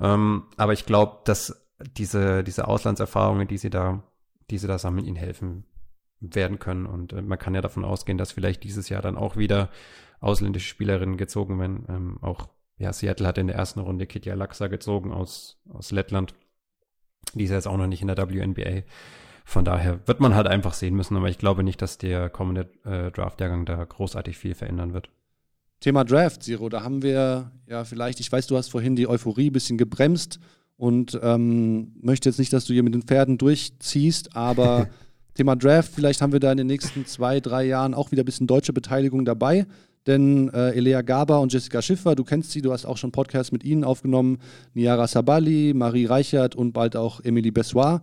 Ähm, aber ich glaube, dass diese, diese Auslandserfahrungen, die sie da, die sie da sammeln, ihnen helfen werden können. Und äh, man kann ja davon ausgehen, dass vielleicht dieses Jahr dann auch wieder ausländische Spielerinnen gezogen werden. Ähm, auch, ja, Seattle hat in der ersten Runde Kitja Laxa gezogen aus, aus Lettland. Die ist jetzt auch noch nicht in der WNBA. Von daher wird man halt einfach sehen müssen, aber ich glaube nicht, dass der kommende äh, Draft-Jahrgang da großartig viel verändern wird. Thema Draft, Zero, da haben wir ja vielleicht, ich weiß, du hast vorhin die Euphorie ein bisschen gebremst und ähm, möchte jetzt nicht, dass du hier mit den Pferden durchziehst, aber *laughs* Thema Draft, vielleicht haben wir da in den nächsten zwei, drei Jahren auch wieder ein bisschen deutsche Beteiligung dabei. Denn äh, Elea Gaber und Jessica Schiffer, du kennst sie, du hast auch schon Podcasts mit ihnen aufgenommen, Niara Sabali, Marie Reichert und bald auch Emily Bessoir,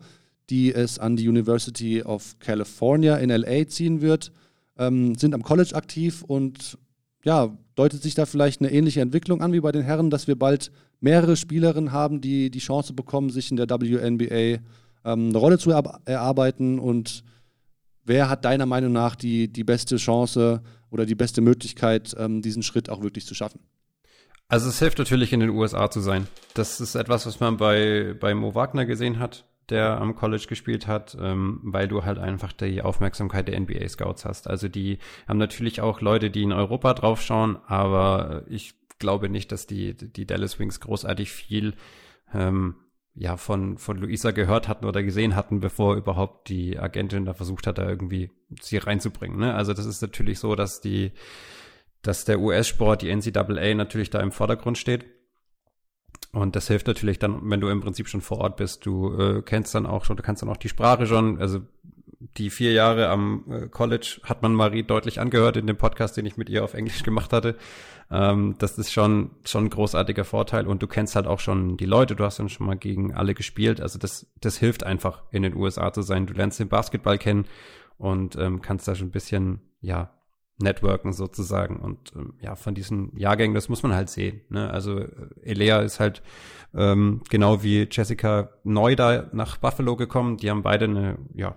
die es an die University of California in LA ziehen wird, ähm, sind am College aktiv und ja, deutet sich da vielleicht eine ähnliche Entwicklung an wie bei den Herren, dass wir bald mehrere Spielerinnen haben, die die Chance bekommen, sich in der WNBA ähm, eine Rolle zu erarbeiten. Und wer hat deiner Meinung nach die, die beste Chance oder die beste Möglichkeit, ähm, diesen Schritt auch wirklich zu schaffen? Also es hilft natürlich in den USA zu sein. Das ist etwas, was man bei, bei Mo Wagner gesehen hat, der am College gespielt hat, ähm, weil du halt einfach die Aufmerksamkeit der NBA-Scouts hast. Also die haben natürlich auch Leute, die in Europa draufschauen, aber ich glaube nicht, dass die, die Dallas Wings großartig viel ähm, ja von von Luisa gehört hatten oder gesehen hatten, bevor überhaupt die Agentin da versucht hat, da irgendwie sie reinzubringen. Ne? Also das ist natürlich so, dass die dass der US-Sport, die NCAA natürlich da im Vordergrund steht. Und das hilft natürlich dann, wenn du im Prinzip schon vor Ort bist. Du äh, kennst dann auch schon, du kannst dann auch die Sprache schon. Also die vier Jahre am äh, College hat man Marie deutlich angehört in dem Podcast, den ich mit ihr auf Englisch *laughs* gemacht hatte. Ähm, das ist schon, schon ein großartiger Vorteil und du kennst halt auch schon die Leute, du hast dann schon mal gegen alle gespielt. Also das, das hilft einfach in den USA zu sein. Du lernst den Basketball kennen und ähm, kannst da schon ein bisschen, ja, networken sozusagen. Und ähm, ja, von diesen Jahrgängen, das muss man halt sehen. Ne? Also äh, Elea ist halt ähm, genau wie Jessica neu da nach Buffalo gekommen. Die haben beide eine ja,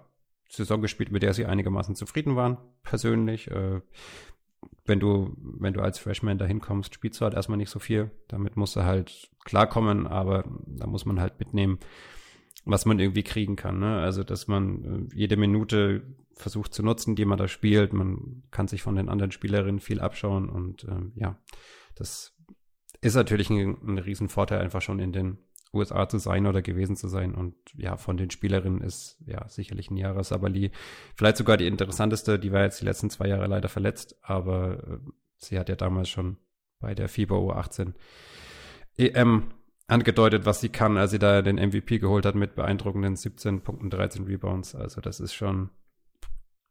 Saison gespielt, mit der sie einigermaßen zufrieden waren, persönlich. Äh, wenn du, wenn du als Freshman da hinkommst, spielst du halt erstmal nicht so viel. Damit musst du halt klarkommen, aber da muss man halt mitnehmen, was man irgendwie kriegen kann. Ne? Also, dass man äh, jede Minute versucht zu nutzen, die man da spielt. Man kann sich von den anderen Spielerinnen viel abschauen und ähm, ja, das ist natürlich ein, ein Riesenvorteil, einfach schon in den USA zu sein oder gewesen zu sein. Und ja, von den Spielerinnen ist ja sicherlich Jahres Sabali vielleicht sogar die interessanteste. Die war jetzt die letzten zwei Jahre leider verletzt, aber äh, sie hat ja damals schon bei der FIBA U18 EM angedeutet, was sie kann, als sie da den MVP geholt hat mit beeindruckenden 17 Punkten, 13 Rebounds. Also das ist schon,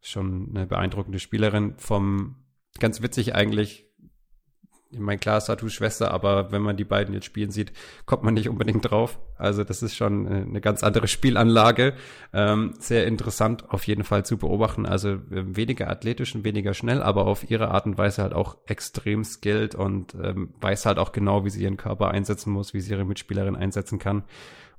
schon eine beeindruckende Spielerin. Vom, ganz witzig eigentlich, ich meine, klar, Satus Schwester, aber wenn man die beiden jetzt spielen sieht, kommt man nicht unbedingt drauf. Also das ist schon äh, eine ganz andere Spielanlage. Ähm, sehr interessant auf jeden Fall zu beobachten. Also äh, weniger athletisch und weniger schnell, aber auf ihre Art und Weise halt auch extrem skilled und ähm, weiß halt auch genau, wie sie ihren Körper einsetzen muss, wie sie ihre Mitspielerin einsetzen kann.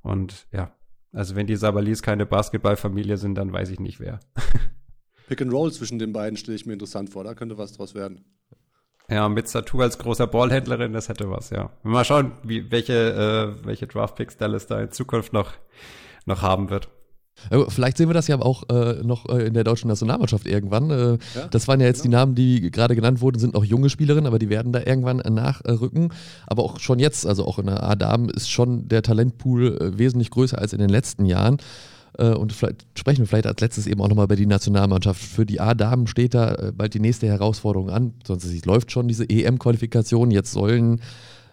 Und ja, also wenn die Sabalis keine Basketballfamilie sind, dann weiß ich nicht wer. *laughs* Pick and Roll zwischen den beiden stelle ich mir interessant vor. Da könnte was draus werden. Ja, mit Satu als großer Ballhändlerin, das hätte was, ja. Mal schauen, wie, welche, äh, welche Draftpicks Dallas da in Zukunft noch, noch haben wird. Vielleicht sehen wir das ja auch äh, noch äh, in der deutschen Nationalmannschaft irgendwann. Äh, ja, das waren ja jetzt genau. die Namen, die gerade genannt wurden, sind noch junge Spielerinnen, aber die werden da irgendwann nachrücken. Aber auch schon jetzt, also auch in der A-Damen, ist schon der Talentpool äh, wesentlich größer als in den letzten Jahren. Äh, und sprechen wir vielleicht als letztes eben auch nochmal über die Nationalmannschaft. Für die A-Damen steht da äh, bald die nächste Herausforderung an. Sonst läuft schon diese EM-Qualifikation. Jetzt sollen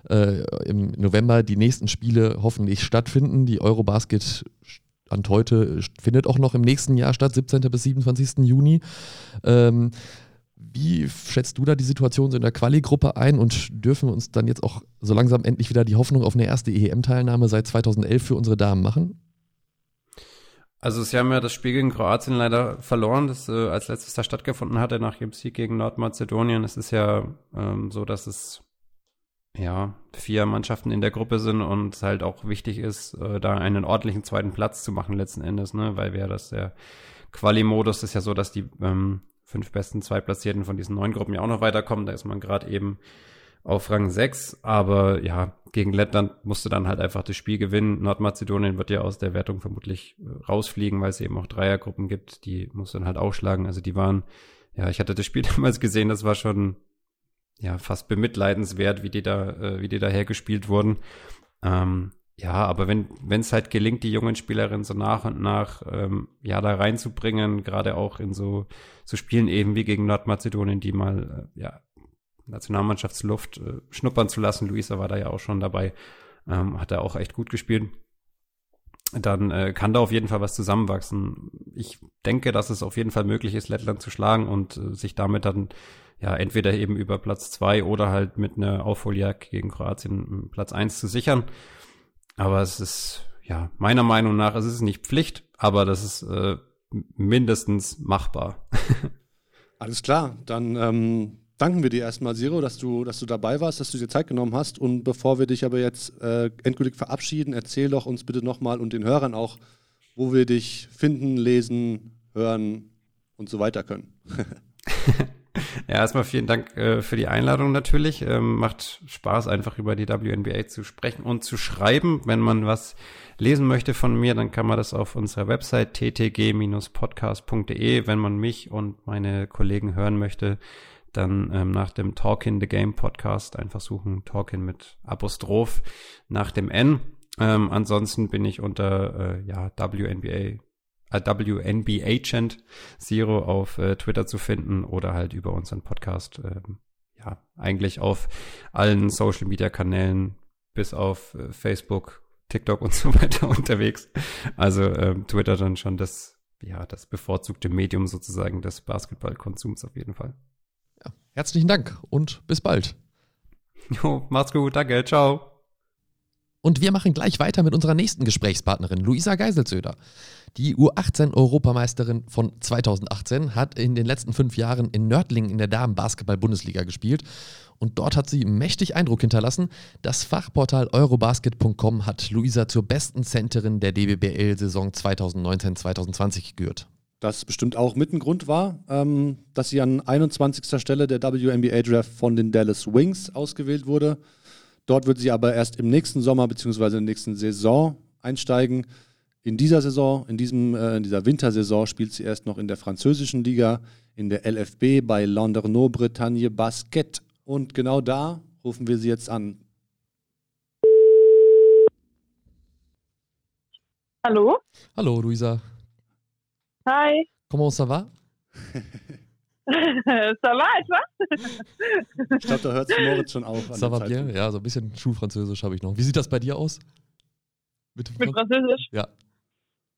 äh, im November die nächsten Spiele hoffentlich stattfinden. Die Eurobasket Stand heute findet auch noch im nächsten Jahr statt, 17. bis 27. Juni. Ähm, wie schätzt du da die Situation so in der Quali-Gruppe ein und dürfen wir uns dann jetzt auch so langsam endlich wieder die Hoffnung auf eine erste EM-Teilnahme seit 2011 für unsere Damen machen? Also sie haben ja das Spiel gegen Kroatien leider verloren, das äh, als letztes da stattgefunden hatte nach ihrem Sieg gegen Nordmazedonien. Es ist ja ähm, so, dass es ja vier Mannschaften in der Gruppe sind und es halt auch wichtig ist, äh, da einen ordentlichen zweiten Platz zu machen letzten Endes, ne? Weil wäre das der Quali-Modus ist ja so, dass die ähm, fünf besten Zweitplatzierten von diesen neun Gruppen ja auch noch weiterkommen. Da ist man gerade eben auf Rang 6, aber ja, gegen Lettland musste dann halt einfach das Spiel gewinnen. Nordmazedonien wird ja aus der Wertung vermutlich äh, rausfliegen, weil es eben auch Dreiergruppen gibt, die muss dann halt ausschlagen. Also die waren, ja, ich hatte das Spiel *laughs* damals gesehen, das war schon ja fast bemitleidenswert, wie die da, äh, wie die da hergespielt wurden. Ähm, ja, aber wenn wenn es halt gelingt, die jungen Spielerinnen so nach und nach ähm, ja da reinzubringen, gerade auch in so so Spielen eben wie gegen Nordmazedonien, die mal äh, ja Nationalmannschaftsluft äh, schnuppern zu lassen. Luisa war da ja auch schon dabei, ähm, hat er auch echt gut gespielt. Dann äh, kann da auf jeden Fall was zusammenwachsen. Ich denke, dass es auf jeden Fall möglich ist, Lettland zu schlagen und äh, sich damit dann ja entweder eben über Platz zwei oder halt mit einer Aufholjagd gegen Kroatien Platz eins zu sichern. Aber es ist ja meiner Meinung nach, es ist nicht Pflicht, aber das ist äh, mindestens machbar. *laughs* Alles klar, dann ähm, danken wir dir erstmal, Siro, dass du, dass du dabei warst, dass du dir Zeit genommen hast. Und bevor wir dich aber jetzt äh, endgültig verabschieden, erzähl doch uns bitte nochmal und den Hörern auch, wo wir dich finden, lesen, hören und so weiter können. *laughs* ja, erstmal vielen Dank äh, für die Einladung natürlich. Ähm, macht Spaß, einfach über die WNBA zu sprechen und zu schreiben. Wenn man was lesen möchte von mir, dann kann man das auf unserer Website ttg-podcast.de. Wenn man mich und meine Kollegen hören möchte, dann ähm, nach dem Talk in the Game Podcast einfach suchen, Talk in mit Apostroph nach dem N. Ähm, ansonsten bin ich unter äh, ja, WNBA, äh, WNBA Chant Zero auf äh, Twitter zu finden oder halt über unseren Podcast. Ähm, ja, eigentlich auf allen Social Media Kanälen bis auf äh, Facebook, TikTok und *laughs* so weiter unterwegs. Also ähm, Twitter dann schon das, ja, das bevorzugte Medium sozusagen des Basketballkonsums auf jeden Fall. Ja, herzlichen Dank und bis bald. Jo, macht's gut, danke, ciao. Und wir machen gleich weiter mit unserer nächsten Gesprächspartnerin, Luisa Geiselsöder. Die U18-Europameisterin von 2018 hat in den letzten fünf Jahren in Nördlingen in der Damen-Basketball-Bundesliga gespielt. Und dort hat sie mächtig Eindruck hinterlassen. Das Fachportal Eurobasket.com hat Luisa zur besten Centerin der DBBL-Saison 2019-2020 gekürt. Das bestimmt auch mit ein Grund war, ähm, dass sie an 21. Stelle der WNBA-Draft von den Dallas Wings ausgewählt wurde. Dort wird sie aber erst im nächsten Sommer bzw. in der nächsten Saison einsteigen. In dieser Saison, in, diesem, äh, in dieser Wintersaison spielt sie erst noch in der französischen Liga, in der LFB bei Landerneau Bretagne Basket. Und genau da rufen wir sie jetzt an. Hallo? Hallo, Luisa. Hi. Comment ça va? *laughs* ça va, etwa? Ich glaube, da hört sich Moritz schon auf. Ça va bien? Ja, so ein bisschen Schulfranzösisch habe ich noch. Wie sieht das bei dir aus? Mit, Mit Französisch? Ja.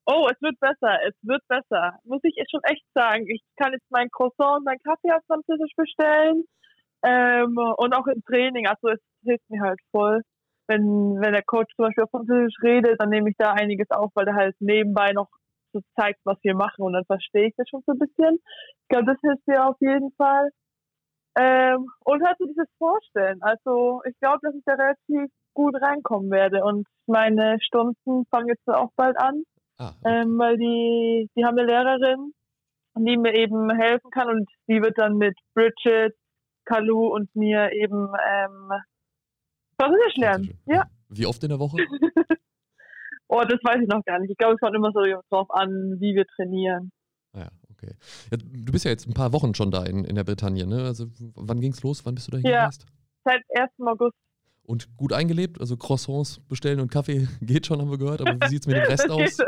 Oh, es wird besser, es wird besser. Muss ich schon echt sagen. Ich kann jetzt mein Croissant und mein Kaffee auf Französisch bestellen. Ähm, und auch im Training. Also es hilft mir halt voll. Wenn, wenn der Coach zum Beispiel auf Französisch redet, dann nehme ich da einiges auf, weil der halt nebenbei noch so zeigt, was wir machen und dann verstehe ich das schon so ein bisschen. Ich glaube, das hilft mir auf jeden Fall. Ähm, und halt so dieses Vorstellen. Also ich glaube, dass ich da relativ gut reinkommen werde und meine Stunden fangen jetzt auch bald an, ah, okay. ähm, weil die, die haben eine Lehrerin, die mir eben helfen kann und die wird dann mit Bridget, Kalu und mir eben ähm, Französisch lernen. Ja. Wie oft in der Woche? *laughs* Oh, das weiß ich noch gar nicht. Ich glaube, es kommt immer so drauf an, wie wir trainieren. Ah ja, okay. Ja, du bist ja jetzt ein paar Wochen schon da in, in der Bretagne, ne? Also wann ging's los? Wann bist du da hingereist? Ja, seit 1. August. Und gut eingelebt? Also Croissants bestellen und Kaffee *laughs* geht schon, haben wir gehört. Aber wie sieht's mit dem Rest *laughs* aus?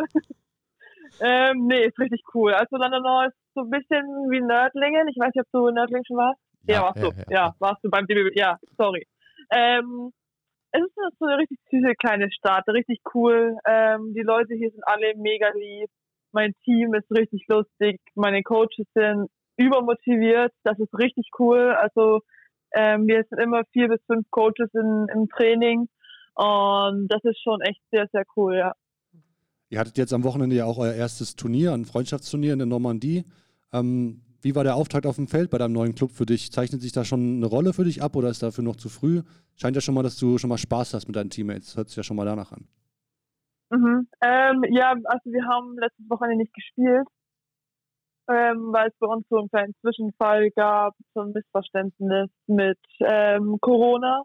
ähm, nee, ist richtig cool. Also London ist so ein bisschen wie Nördlingen. Ich weiß nicht, ob du in Nördlingen schon warst. Ja, ja warst ja, du. Ja, ja, warst du beim DBB. Ja, sorry. Ähm, es ist so eine richtig süße kleine Stadt, richtig cool. Ähm, die Leute hier sind alle mega lieb. Mein Team ist richtig lustig. Meine Coaches sind übermotiviert. Das ist richtig cool. Also ähm, wir sind immer vier bis fünf Coaches in, im Training und das ist schon echt sehr, sehr cool, ja. Ihr hattet jetzt am Wochenende ja auch euer erstes Turnier, ein Freundschaftsturnier in der Normandie. Ähm, wie war der Auftakt auf dem Feld bei deinem neuen Club für dich? Zeichnet sich da schon eine Rolle für dich ab oder ist dafür noch zu früh? Scheint ja schon mal, dass du schon mal Spaß hast mit deinen Teammates. Hört sich ja schon mal danach an. Mhm. Ähm, ja, also wir haben letztes Wochenende nicht gespielt, ähm, weil es bei uns so einen kleinen Zwischenfall gab, so ein Missverständnis mit ähm, Corona.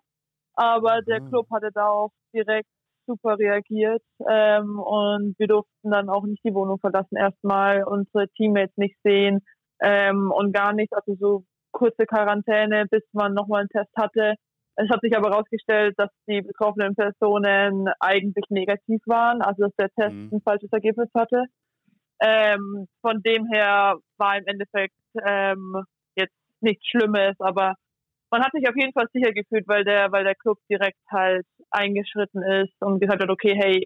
Aber der mhm. Club hatte da auch direkt super reagiert ähm, und wir durften dann auch nicht die Wohnung verlassen, erstmal unsere Teammates nicht sehen ähm, und gar nichts, also so kurze Quarantäne, bis man nochmal einen Test hatte. Es hat sich aber herausgestellt, dass die betroffenen Personen eigentlich negativ waren, also dass der Test mhm. ein falsches Ergebnis hatte. Ähm, von dem her war im Endeffekt ähm, jetzt nichts Schlimmes, aber man hat sich auf jeden Fall sicher gefühlt, weil der, weil der Club direkt halt eingeschritten ist und gesagt hat, okay, hey,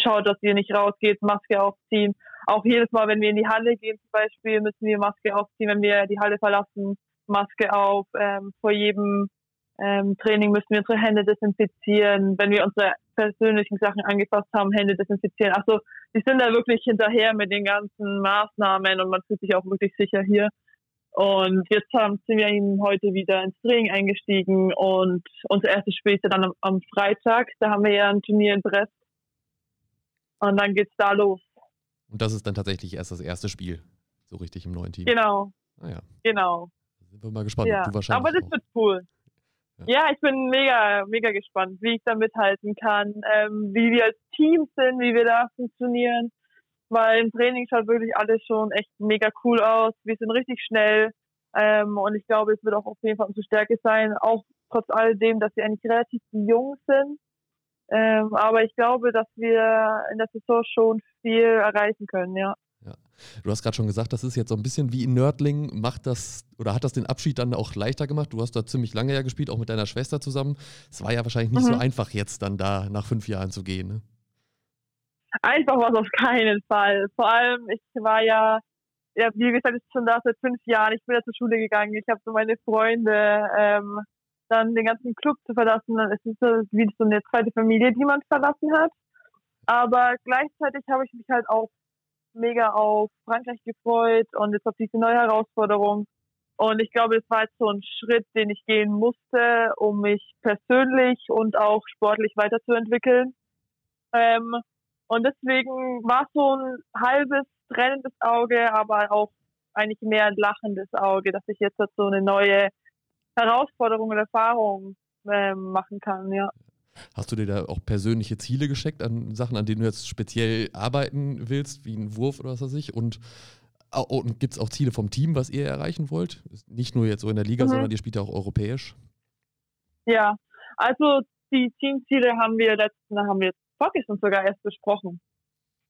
schaut, dass ihr nicht rausgeht, Maske aufziehen. Auch jedes Mal, wenn wir in die Halle gehen zum Beispiel, müssen wir Maske aufziehen. Wenn wir die Halle verlassen, Maske auf. Ähm, vor jedem ähm, Training müssen wir unsere Hände desinfizieren. Wenn wir unsere persönlichen Sachen angefasst haben, Hände desinfizieren. Also die sind da wirklich hinterher mit den ganzen Maßnahmen und man fühlt sich auch wirklich sicher hier. Und jetzt haben, sind wir eben heute wieder ins Training eingestiegen und unser erstes Spiel ist ja dann am, am Freitag. Da haben wir ja ein Turnier in Brest und dann geht's da los. Und das ist dann tatsächlich erst das erste Spiel, so richtig im neuen Team. Genau. Ah, ja. Genau. sind wir mal gespannt. Ja. Du wahrscheinlich Aber das auch. wird cool. Ja. ja. ich bin mega, mega gespannt, wie ich da mithalten kann, ähm, wie wir als Team sind, wie wir da funktionieren. Weil im Training schaut wirklich alles schon echt mega cool aus. Wir sind richtig schnell. Ähm, und ich glaube, es wird auch auf jeden Fall unsere Stärke sein, auch trotz alledem, dass wir eigentlich relativ jung sind Ähm, aber ich glaube, dass wir in der Saison schon viel erreichen können, ja. Ja. Du hast gerade schon gesagt, das ist jetzt so ein bisschen wie in Nördling. Macht das oder hat das den Abschied dann auch leichter gemacht? Du hast da ziemlich lange ja gespielt, auch mit deiner Schwester zusammen. Es war ja wahrscheinlich nicht mhm. so einfach, jetzt dann da nach fünf Jahren zu gehen. Ne? Einfach war es auf keinen Fall. Vor allem, ich war ja, ja, wie gesagt, ich bin schon da seit fünf Jahren. Ich bin ja zur Schule gegangen. Ich habe so meine Freunde, ähm, dann den ganzen Club zu verlassen. Es ist so wie so eine zweite Familie, die man verlassen hat. Aber gleichzeitig habe ich mich halt auch mega auf Frankreich gefreut und jetzt auf diese neue Herausforderung. Und ich glaube, das war jetzt so ein Schritt, den ich gehen musste, um mich persönlich und auch sportlich weiterzuentwickeln. Ähm, und deswegen war es so ein halbes trennendes Auge, aber auch eigentlich mehr ein lachendes Auge, dass ich jetzt so eine neue Herausforderung und Erfahrung ähm, machen kann, ja. Hast du dir da auch persönliche Ziele gesteckt an Sachen, an denen du jetzt speziell arbeiten willst, wie ein Wurf oder was weiß ich? Und, und gibt es auch Ziele vom Team, was ihr erreichen wollt? Nicht nur jetzt so in der Liga, mhm. sondern ihr spielt ja auch europäisch. Ja, also die Teamziele haben wir letzten, haben wir vorgestern sogar erst besprochen.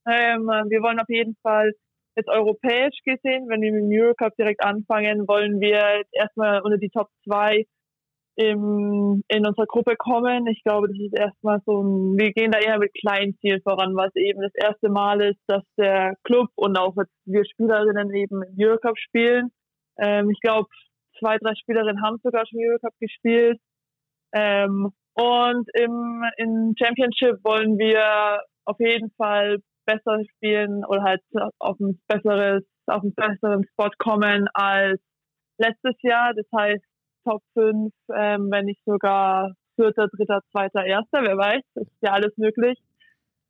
Ähm, wir wollen auf jeden Fall jetzt europäisch gesehen, wenn wir mit dem Eurocup direkt anfangen, wollen wir erstmal unter die Top 2 im, in unserer Gruppe kommen. Ich glaube, das ist erstmal so ein, wir gehen da eher mit kleinen Zielen voran, es eben das erste Mal ist, dass der Club und auch wir Spielerinnen eben im Eurocup spielen. Ähm, ich glaube, zwei, drei Spielerinnen haben sogar schon Eurocup gespielt. Ähm, und im, im Championship wollen wir auf jeden Fall besser spielen oder halt auf ein besseres, auf einen besseren Spot kommen als letztes Jahr. Das heißt, Top 5, ähm, wenn nicht sogar vierter, dritter, zweiter, erster, wer weiß, ist ja alles möglich.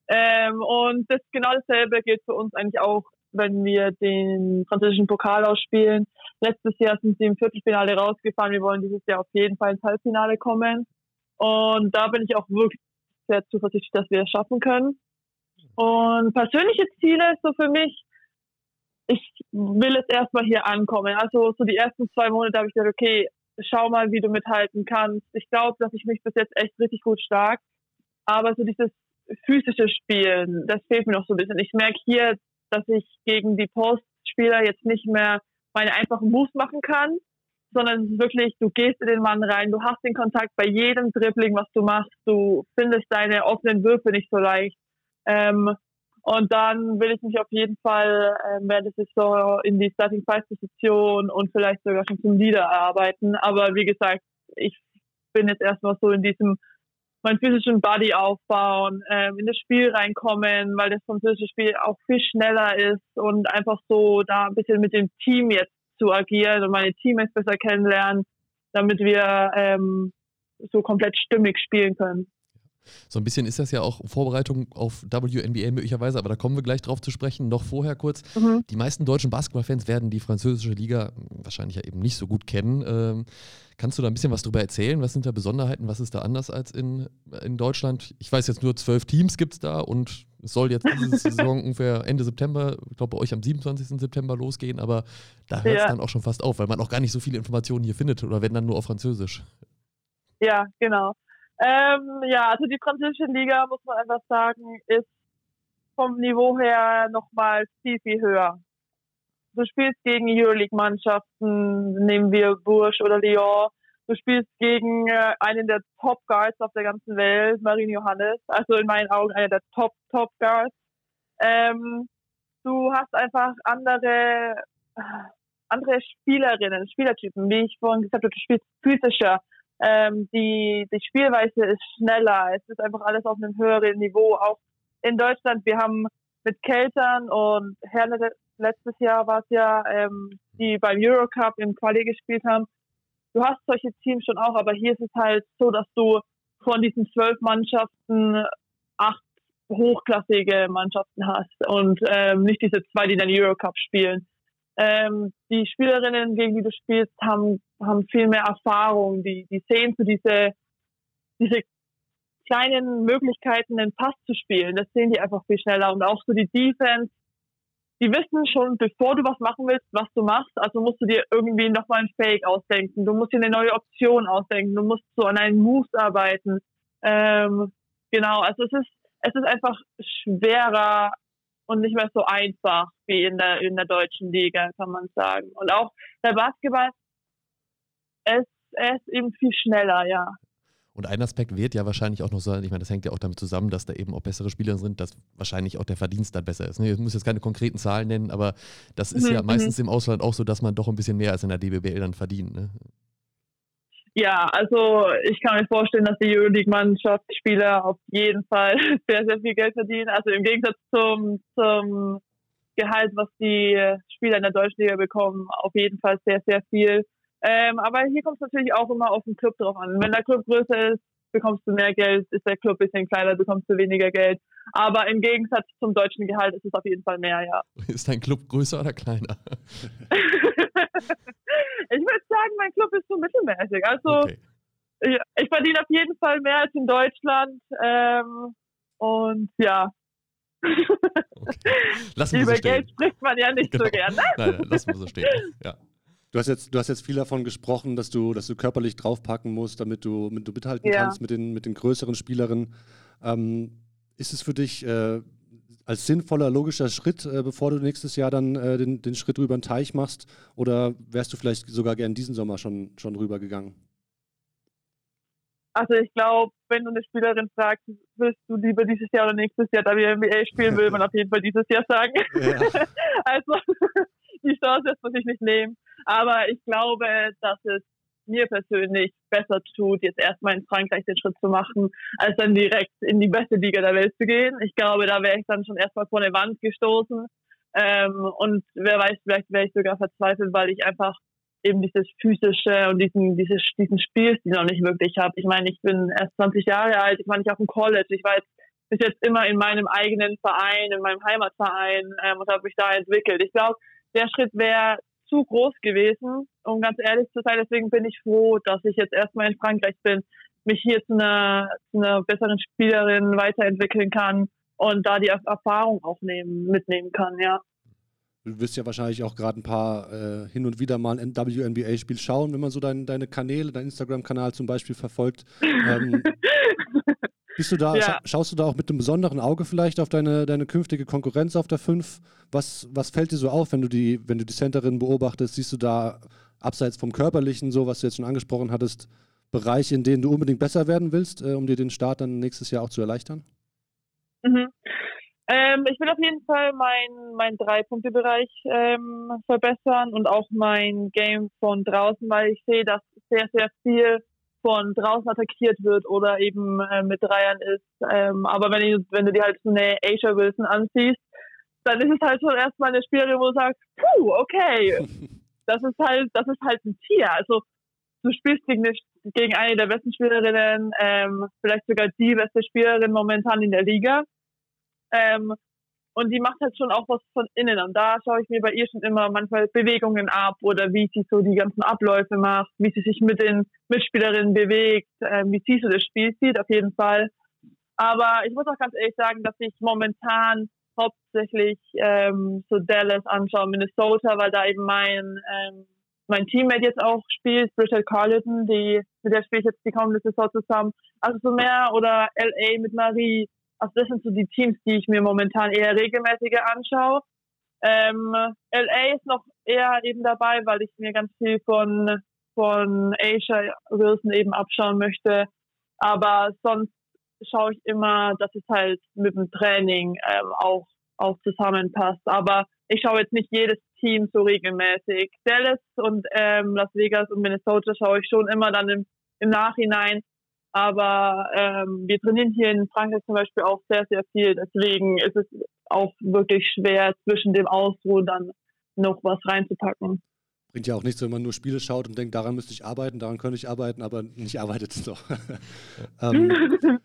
Ähm, und das genau dasselbe gilt für uns eigentlich auch, wenn wir den französischen Pokal ausspielen. Letztes Jahr sind sie im Viertelfinale rausgefahren. Wir wollen dieses Jahr auf jeden Fall ins Halbfinale kommen. Und da bin ich auch wirklich sehr zuversichtlich, dass wir es schaffen können. Und persönliche Ziele so für mich, ich will jetzt erstmal hier ankommen. Also so die ersten zwei Monate habe ich gesagt, okay, schau mal, wie du mithalten kannst. Ich glaube, dass ich mich bis jetzt echt richtig gut stark. Aber so dieses physische Spielen, das fehlt mir noch so ein bisschen. Ich merke hier, dass ich gegen die Postspieler jetzt nicht mehr meine einfachen Moves machen kann, sondern es ist wirklich, du gehst in den Mann rein, du hast den Kontakt bei jedem Dribbling, was du machst, du findest deine offenen Würfe nicht so leicht. Ähm, und dann will ich mich auf jeden Fall äh, während der Saison in die Starting Five Position und vielleicht sogar schon zum Leader erarbeiten. Aber wie gesagt, ich bin jetzt erstmal so in diesem mein physischen Body aufbauen, ähm, in das Spiel reinkommen, weil das französische Spiel auch viel schneller ist und einfach so da ein bisschen mit dem Team jetzt zu agieren und meine Teammates besser kennenlernen, damit wir ähm, so komplett stimmig spielen können. So ein bisschen ist das ja auch Vorbereitung auf WNBA möglicherweise, aber da kommen wir gleich drauf zu sprechen. Noch vorher kurz. Mhm. Die meisten deutschen Basketballfans werden die französische Liga wahrscheinlich ja eben nicht so gut kennen. Ähm, kannst du da ein bisschen was drüber erzählen? Was sind da Besonderheiten? Was ist da anders als in, in Deutschland? Ich weiß jetzt nur, zwölf Teams gibt es da und es soll jetzt diese *laughs* Saison ungefähr Ende September, ich glaube bei euch am 27. September losgehen, aber da hört es ja. dann auch schon fast auf, weil man auch gar nicht so viele Informationen hier findet oder wenn dann nur auf Französisch. Ja, genau. Ähm, ja, also die französische Liga, muss man einfach sagen, ist vom Niveau her nochmal viel, viel höher. Du spielst gegen Euroleague-Mannschaften, nehmen wir Bourges oder Lyon. Du spielst gegen äh, einen der Top Guards auf der ganzen Welt, Marine Johannes. Also in meinen Augen einer der Top, Top Guards. Ähm, du hast einfach andere, andere Spielerinnen, Spielertypen, wie ich vorhin gesagt habe, du spielst physischer. Ähm, die, die Spielweise ist schneller. Es ist einfach alles auf einem höheren Niveau. Auch in Deutschland, wir haben mit Keltern und Herne letztes Jahr war es ja, ähm, die beim Eurocup im Quali gespielt haben. Du hast solche Teams schon auch, aber hier ist es halt so, dass du von diesen zwölf Mannschaften acht hochklassige Mannschaften hast und ähm, nicht diese zwei, die dann Eurocup spielen. Ähm, die Spielerinnen, gegen die du spielst, haben, haben viel mehr Erfahrung. Die, die sehen so diese, diese kleinen Möglichkeiten, einen Pass zu spielen. Das sehen die einfach viel schneller. Und auch so die Defense, die wissen schon, bevor du was machen willst, was du machst. Also musst du dir irgendwie nochmal ein Fake ausdenken. Du musst dir eine neue Option ausdenken. Du musst so an einen Moves arbeiten. Ähm, genau. Also es ist, es ist einfach schwerer und nicht mehr so einfach wie in der, in der deutschen Liga, kann man sagen. Und auch der Basketball, es, er ist eben viel schneller, ja. Und ein Aspekt wird ja wahrscheinlich auch noch sein, ich meine, das hängt ja auch damit zusammen, dass da eben auch bessere Spieler sind, dass wahrscheinlich auch der Verdienst dann besser ist. Ne? Ich muss jetzt keine konkreten Zahlen nennen, aber das ist mhm, ja meistens mhm. im Ausland auch so, dass man doch ein bisschen mehr als in der DBBL dann verdient. Ne? Ja, also ich kann mir vorstellen, dass die Euroleague-Mannschaftsspieler auf jeden Fall *laughs* sehr, sehr viel Geld verdienen. Also im Gegensatz zum, zum Gehalt, was die Spieler in der Deutschen Liga bekommen, auf jeden Fall sehr, sehr viel. Ähm, aber hier kommt es natürlich auch immer auf den Club drauf an. Wenn der Club größer ist, bekommst du mehr Geld, ist der Club ein bisschen kleiner, bekommst du weniger Geld. Aber im Gegensatz zum deutschen Gehalt ist es auf jeden Fall mehr, ja. *laughs* Ist dein Club größer oder kleiner? *laughs* ich würde sagen, mein Club ist so mittelmäßig. Also okay. ich, ich, verdiene auf jeden Fall mehr als in Deutschland. Ähm, und ja. Okay. *laughs* Über so Geld spricht man ja nicht genau. so gerne. Nein, nein, lassen wir so stehen. Ja. Du hast jetzt, du hast jetzt viel davon gesprochen, dass du, dass du körperlich draufpacken musst, damit du, damit du mithalten ja. kannst mit den, mit den größeren Spielerinnen. Ähm, ist es für dich äh, als sinnvoller, logischer Schritt, äh, bevor du nächstes Jahr dann äh, den, den Schritt rüber den Teich machst? Oder wärst du vielleicht sogar gern diesen Sommer schon, schon rübergegangen? Also ich glaube, wenn du eine Spielerin fragst, willst du lieber dieses Jahr oder nächstes Jahr WNBA spielen, will man *laughs* auf jeden Fall dieses Jahr sagen. Ja. *laughs* also die Chance lässt man sich nicht nehmen. Aber ich glaube, dass es mir persönlich besser tut, jetzt erstmal in Frankreich den Schritt zu machen, als dann direkt in die beste Liga der Welt zu gehen. Ich glaube, da wäre ich dann schon erstmal vor eine Wand gestoßen. Ähm, und wer weiß, vielleicht wäre ich sogar verzweifelt, weil ich einfach eben dieses physische und diesen, dieses, diesen Spielstil noch nicht wirklich habe. Ich meine, ich bin erst 20 Jahre alt, ich war nicht auf dem College, ich war jetzt bis jetzt immer in meinem eigenen Verein, in meinem Heimatverein ähm, und habe mich da entwickelt. Ich glaube, der Schritt wäre zu groß gewesen, um ganz ehrlich zu sein. Deswegen bin ich froh, dass ich jetzt erstmal in Frankreich bin, mich hier zu einer, zu einer besseren Spielerin weiterentwickeln kann und da die Erfahrung auch nehmen, mitnehmen kann, ja. Du wirst ja wahrscheinlich auch gerade ein paar äh, hin und wieder mal ein WNBA-Spiel schauen, wenn man so dein, deine Kanäle, deinen Instagram-Kanal zum Beispiel verfolgt. *laughs* Ähm, Bist du da, ja. scha schaust du da auch mit einem besonderen Auge vielleicht auf deine, deine künftige Konkurrenz auf der 5? Was, was fällt dir so auf, wenn du die, wenn du die Centerin beobachtest? Siehst du da abseits vom Körperlichen, so was du jetzt schon angesprochen hattest, Bereiche, in denen du unbedingt besser werden willst, äh, um dir den Start dann nächstes Jahr auch zu erleichtern? Mhm. Ähm, ich will auf jeden Fall meinen mein Drei-Punkte-Bereich ähm, verbessern und auch mein Game von draußen, weil ich sehe, dass sehr, sehr viel von draußen attackiert wird oder eben äh, mit Dreiern ist. Ähm, aber wenn, ich, wenn du dir halt so eine Asia Wilson anziehst, dann ist es halt schon erstmal eine Spielerin, wo du sagst, puh, okay, *laughs* das ist halt, das ist halt ein Tier. Also du spielst gegen, eine, gegen eine der besten Spielerinnen, ähm, vielleicht sogar die beste Spielerin momentan in der Liga. Ähm, und die macht halt schon auch was von innen. Und da schaue ich mir bei ihr schon immer manchmal Bewegungen ab oder wie sie so die ganzen Abläufe macht, wie sie sich mit den Mitspielerinnen bewegt, äh, wie sie so das Spiel sieht, auf jeden Fall. Aber ich muss auch ganz ehrlich sagen, dass ich momentan hauptsächlich ähm, so Dallas anschaue, Minnesota, weil da eben mein ähm, mein Teammate jetzt auch spielt, Bridget Carleton, die mit der spiele ich jetzt die kommende Saison zusammen. Also so mehr oder LA mit Marie, also das sind so die Teams, die ich mir momentan eher regelmäßiger anschaue. Ähm, LA ist noch eher eben dabei, weil ich mir ganz viel von, von Asia Wilson eben abschauen möchte. Aber sonst schaue ich immer, dass es halt mit dem Training ähm, auch, auch zusammenpasst. Aber ich schaue jetzt nicht jedes Team so regelmäßig. Dallas und ähm, Las Vegas und Minnesota schaue ich schon immer dann im, im Nachhinein. Aber ähm, wir trainieren hier in Frankreich zum Beispiel auch sehr, sehr viel. Deswegen ist es auch wirklich schwer, zwischen dem Ausruhen dann noch was reinzupacken. Bringt ja auch nichts, wenn man nur Spiele schaut und denkt, daran müsste ich arbeiten, daran könnte ich arbeiten, aber nicht arbeitet es doch. *laughs* ähm, *laughs*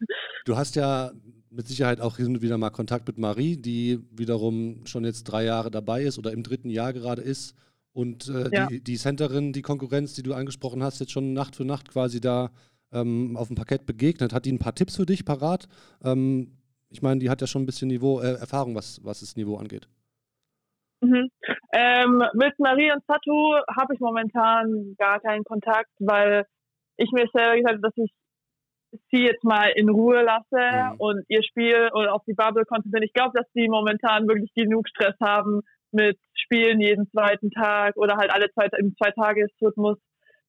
du hast ja mit Sicherheit auch hin und wieder mal Kontakt mit Marie, die wiederum schon jetzt drei Jahre dabei ist oder im dritten Jahr gerade ist. Und äh, ja. die, die Centerin, die Konkurrenz, die du angesprochen hast, jetzt schon Nacht für Nacht quasi da ähm, auf dem Parkett begegnet. Hat die ein paar Tipps für dich parat? Ähm, ich meine, die hat ja schon ein bisschen Niveau, äh, Erfahrung, was, was das Niveau angeht. Mhm. Ähm, mit Marie und Satu habe ich momentan gar keinen Kontakt, weil ich mir selber gesagt habe, dass ich sie jetzt mal in Ruhe lasse mhm. und ihr Spiel oder auf die Bubble konzentrieren. Ich glaube, dass sie momentan wirklich genug Stress haben mit Spielen jeden zweiten Tag oder halt alle zwei, im Zwei-Tages-Rhythmus.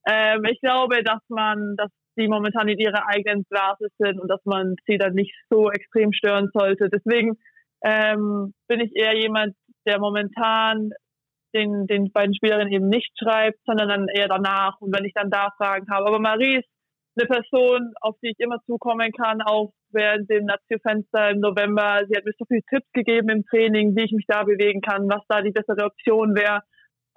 Ähm, ich glaube, dass man, dass sie momentan in ihrer eigenen Blase sind und dass man sie dann nicht so extrem stören sollte. Deswegen ähm, bin ich eher jemand, der momentan den, den beiden Spielerinnen eben nicht schreibt, sondern dann eher danach und wenn ich dann da Fragen habe. Aber Marie ist eine Person, auf die ich immer zukommen kann, auch während dem Nazio-Fenster im November. Sie hat mir so viele Tipps gegeben im Training, wie ich mich da bewegen kann, was da die bessere Option wäre.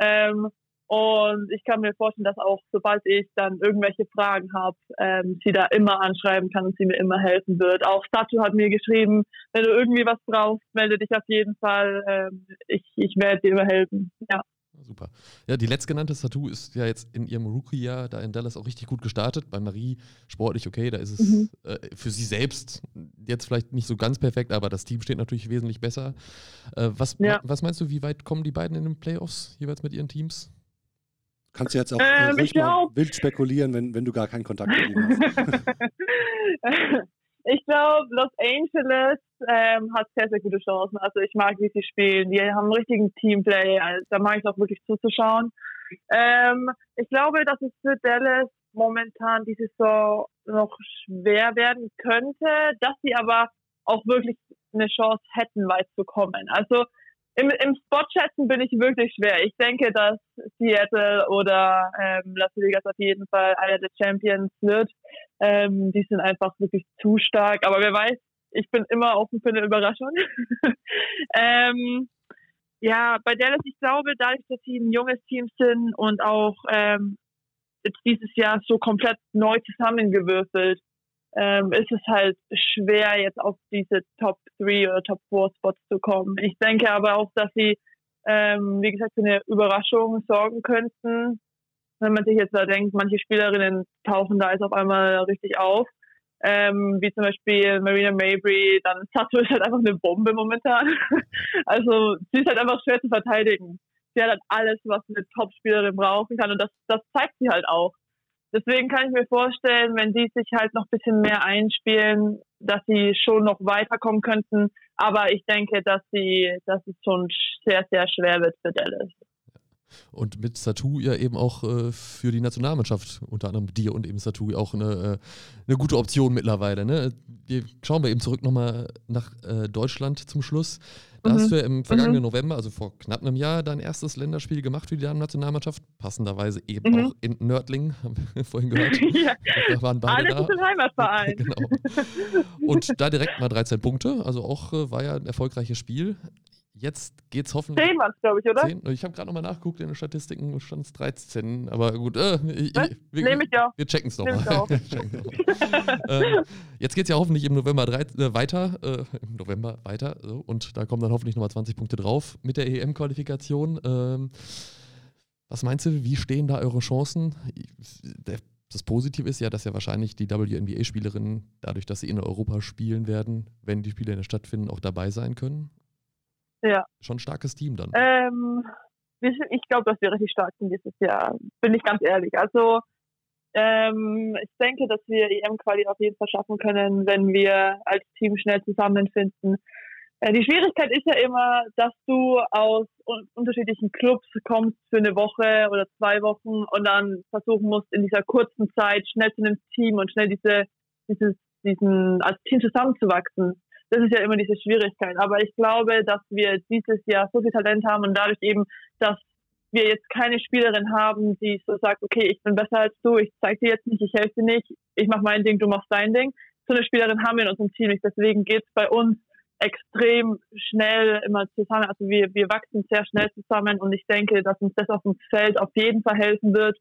Ähm, und ich kann mir vorstellen, dass auch sobald ich dann irgendwelche Fragen habe, ähm, sie da immer anschreiben kann und sie mir immer helfen wird. Auch Satu hat mir geschrieben, wenn du irgendwie was brauchst, melde dich auf jeden Fall. Ähm, ich, ich werde dir immer helfen. Ja. Super. Ja, die letztgenannte Satu ist ja jetzt in ihrem Rookie-Jahr da in Dallas auch richtig gut gestartet. Bei Marie sportlich okay, da ist es mhm. äh, für sie selbst jetzt vielleicht nicht so ganz perfekt, aber das Team steht natürlich wesentlich besser. Äh, was, ja. was meinst du, wie weit kommen die beiden in den Playoffs jeweils mit ihren Teams? Kannst du jetzt auch äh, ähm, ruhig glaub, wild spekulieren, wenn, wenn du gar keinen Kontakt mit ihnen hast. *laughs* ich glaube, Los Angeles ähm, hat sehr, sehr gute Chancen. Also ich mag, wie sie spielen. Die haben einen richtigen Teamplay. Also, da mag ich auch wirklich zuzuschauen. Ähm, ich glaube, dass es für Dallas momentan die Saison noch schwer werden könnte, dass sie aber auch wirklich eine Chance hätten, weit zu kommen. Also im, im Spot-Chatten bin ich wirklich schwer. Ich denke, dass Seattle oder ähm, Las Vegas auf jeden Fall einer der Champions wird. Ähm, die sind einfach wirklich zu stark. Aber wer weiß, ich bin immer offen für eine Überraschung. *laughs* ähm, ja, bei Dallas, ich glaube, dadurch, dass sie ein junges Team sind und auch ähm, jetzt dieses Jahr so komplett neu zusammengewürfelt, ähm, ist es halt schwer, jetzt auf diese Top 3 oder Top 4 Spots zu kommen. Ich denke aber auch, dass sie, ähm, wie gesagt, für eine Überraschung sorgen könnten. Wenn man sich jetzt da denkt, manche Spielerinnen tauchen da jetzt auf einmal richtig auf. Ähm, wie zum Beispiel Marina Mabry, dann Sato ist halt einfach eine Bombe momentan. *laughs* also sie ist halt einfach schwer zu verteidigen. Sie hat halt alles, was eine Top-Spielerin brauchen kann und das, das zeigt sie halt auch. Deswegen kann ich mir vorstellen, wenn die sich halt noch ein bisschen mehr einspielen, dass sie schon noch weiterkommen könnten. Aber ich denke, dass sie, dass es schon sehr, sehr schwer wird für Dallas. Und mit Satu ja eben auch äh, für die Nationalmannschaft, unter anderem dir und eben Satu, auch eine, äh, eine gute Option mittlerweile. Ne? Schauen wir eben zurück nochmal nach äh, Deutschland zum Schluss. Da mhm. hast du ja im vergangenen mhm. November, also vor knapp einem Jahr, dein erstes Länderspiel gemacht für die Damen-Nationalmannschaft. Passenderweise eben mhm. auch in Nördling, *laughs* haben wir vorhin gehört. *laughs* ja. Da waren beide Alles da. ist Heimatverein. *laughs* genau. Und da direkt mal 13 Punkte, also auch äh, war ja ein erfolgreiches Spiel. Jetzt geht's hoffentlich. 10 waren es, glaube ich, oder? 10? Ich habe gerade nochmal nachgeguckt, in den Statistiken stand es 13. Aber gut, äh, ich, wir, Nehme ich ja. Wir checken es nochmal. ähm, jetzt geht es ja hoffentlich im November 3, äh, weiter. Äh, Im November weiter. So, und da kommen dann hoffentlich nochmal 20 Punkte drauf mit der EM-Qualifikation. Ähm, was meinst du, wie stehen da eure Chancen? Das Positive ist ja, dass ja wahrscheinlich die WNBA-Spielerinnen, dadurch, dass sie in Europa spielen werden, wenn die Spiele in der Stadt finden, auch dabei sein können. Ja. Schon ein starkes Team dann. Ähm, ich glaube, dass wir richtig stark sind dieses Jahr. Bin ich ganz ehrlich. Also ähm, ich denke, dass wir EM-Quali auf jeden Fall schaffen können, wenn wir als Team schnell zusammenfinden. Äh, die Schwierigkeit ist ja immer, dass du aus un unterschiedlichen Clubs kommst für eine Woche oder zwei Wochen und dann versuchen musst, in dieser kurzen Zeit schnell zu einem Team und schnell diese, dieses, diesen, als Team zusammenzuwachsen das ist ja immer diese Schwierigkeit. Aber ich glaube, dass wir dieses Jahr so viel Talent haben und dadurch eben, dass wir jetzt keine Spielerin haben, die so sagt, okay, ich bin besser als du, ich zeig dir jetzt nicht, ich helfe dir nicht, ich mach mein Ding, du machst dein Ding. So eine Spielerin haben wir in unserem Team nicht. Deswegen geht's bei uns extrem schnell immer zusammen. Also wir, wir wachsen sehr schnell zusammen und ich denke, dass uns das auf dem Feld auf jeden Fall helfen wird.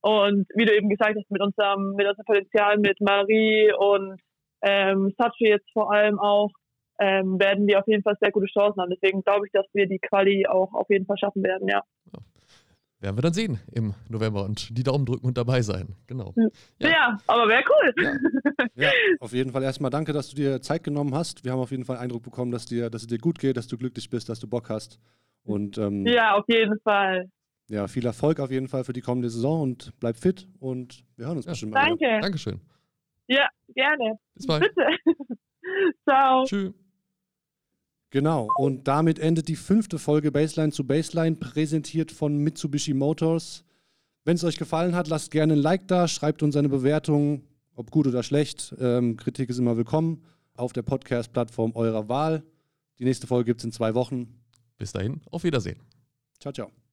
Und wie du eben gesagt hast, mit unserem, mit unserem Potenzial, mit Marie und ähm, Sachi jetzt vor allem auch, ähm, werden wir auf jeden Fall sehr gute Chancen haben. Deswegen glaube ich, dass wir die Quali auch auf jeden Fall schaffen werden, ja. ja. Werden wir dann sehen im November und die Daumen drücken und dabei sein. Genau. Ja, ja aber wäre cool. Ja. *laughs* ja. auf jeden Fall erstmal danke, dass du dir Zeit genommen hast. Wir haben auf jeden Fall Eindruck bekommen, dass, dir, dass es dir gut geht, dass du glücklich bist, dass du Bock hast. Und, ähm, ja, auf jeden Fall. Ja, viel Erfolg auf jeden Fall für die kommende Saison und bleib fit und wir hören uns bestimmt mal. Danke. Dankeschön. Ja, gerne. Bis bald. Bitte. *laughs* Ciao. Tschüss. Genau, und damit endet die fünfte Folge Baseline zu Baseline, präsentiert von Mitsubishi Motors. Wenn es euch gefallen hat, lasst gerne ein Like da, schreibt uns eine Bewertung, ob gut oder schlecht. Ähm, Kritik ist immer willkommen auf der Podcast-Plattform eurer Wahl. Die nächste Folge gibt es in zwei Wochen. Bis dahin, auf Wiedersehen. Ciao, ciao.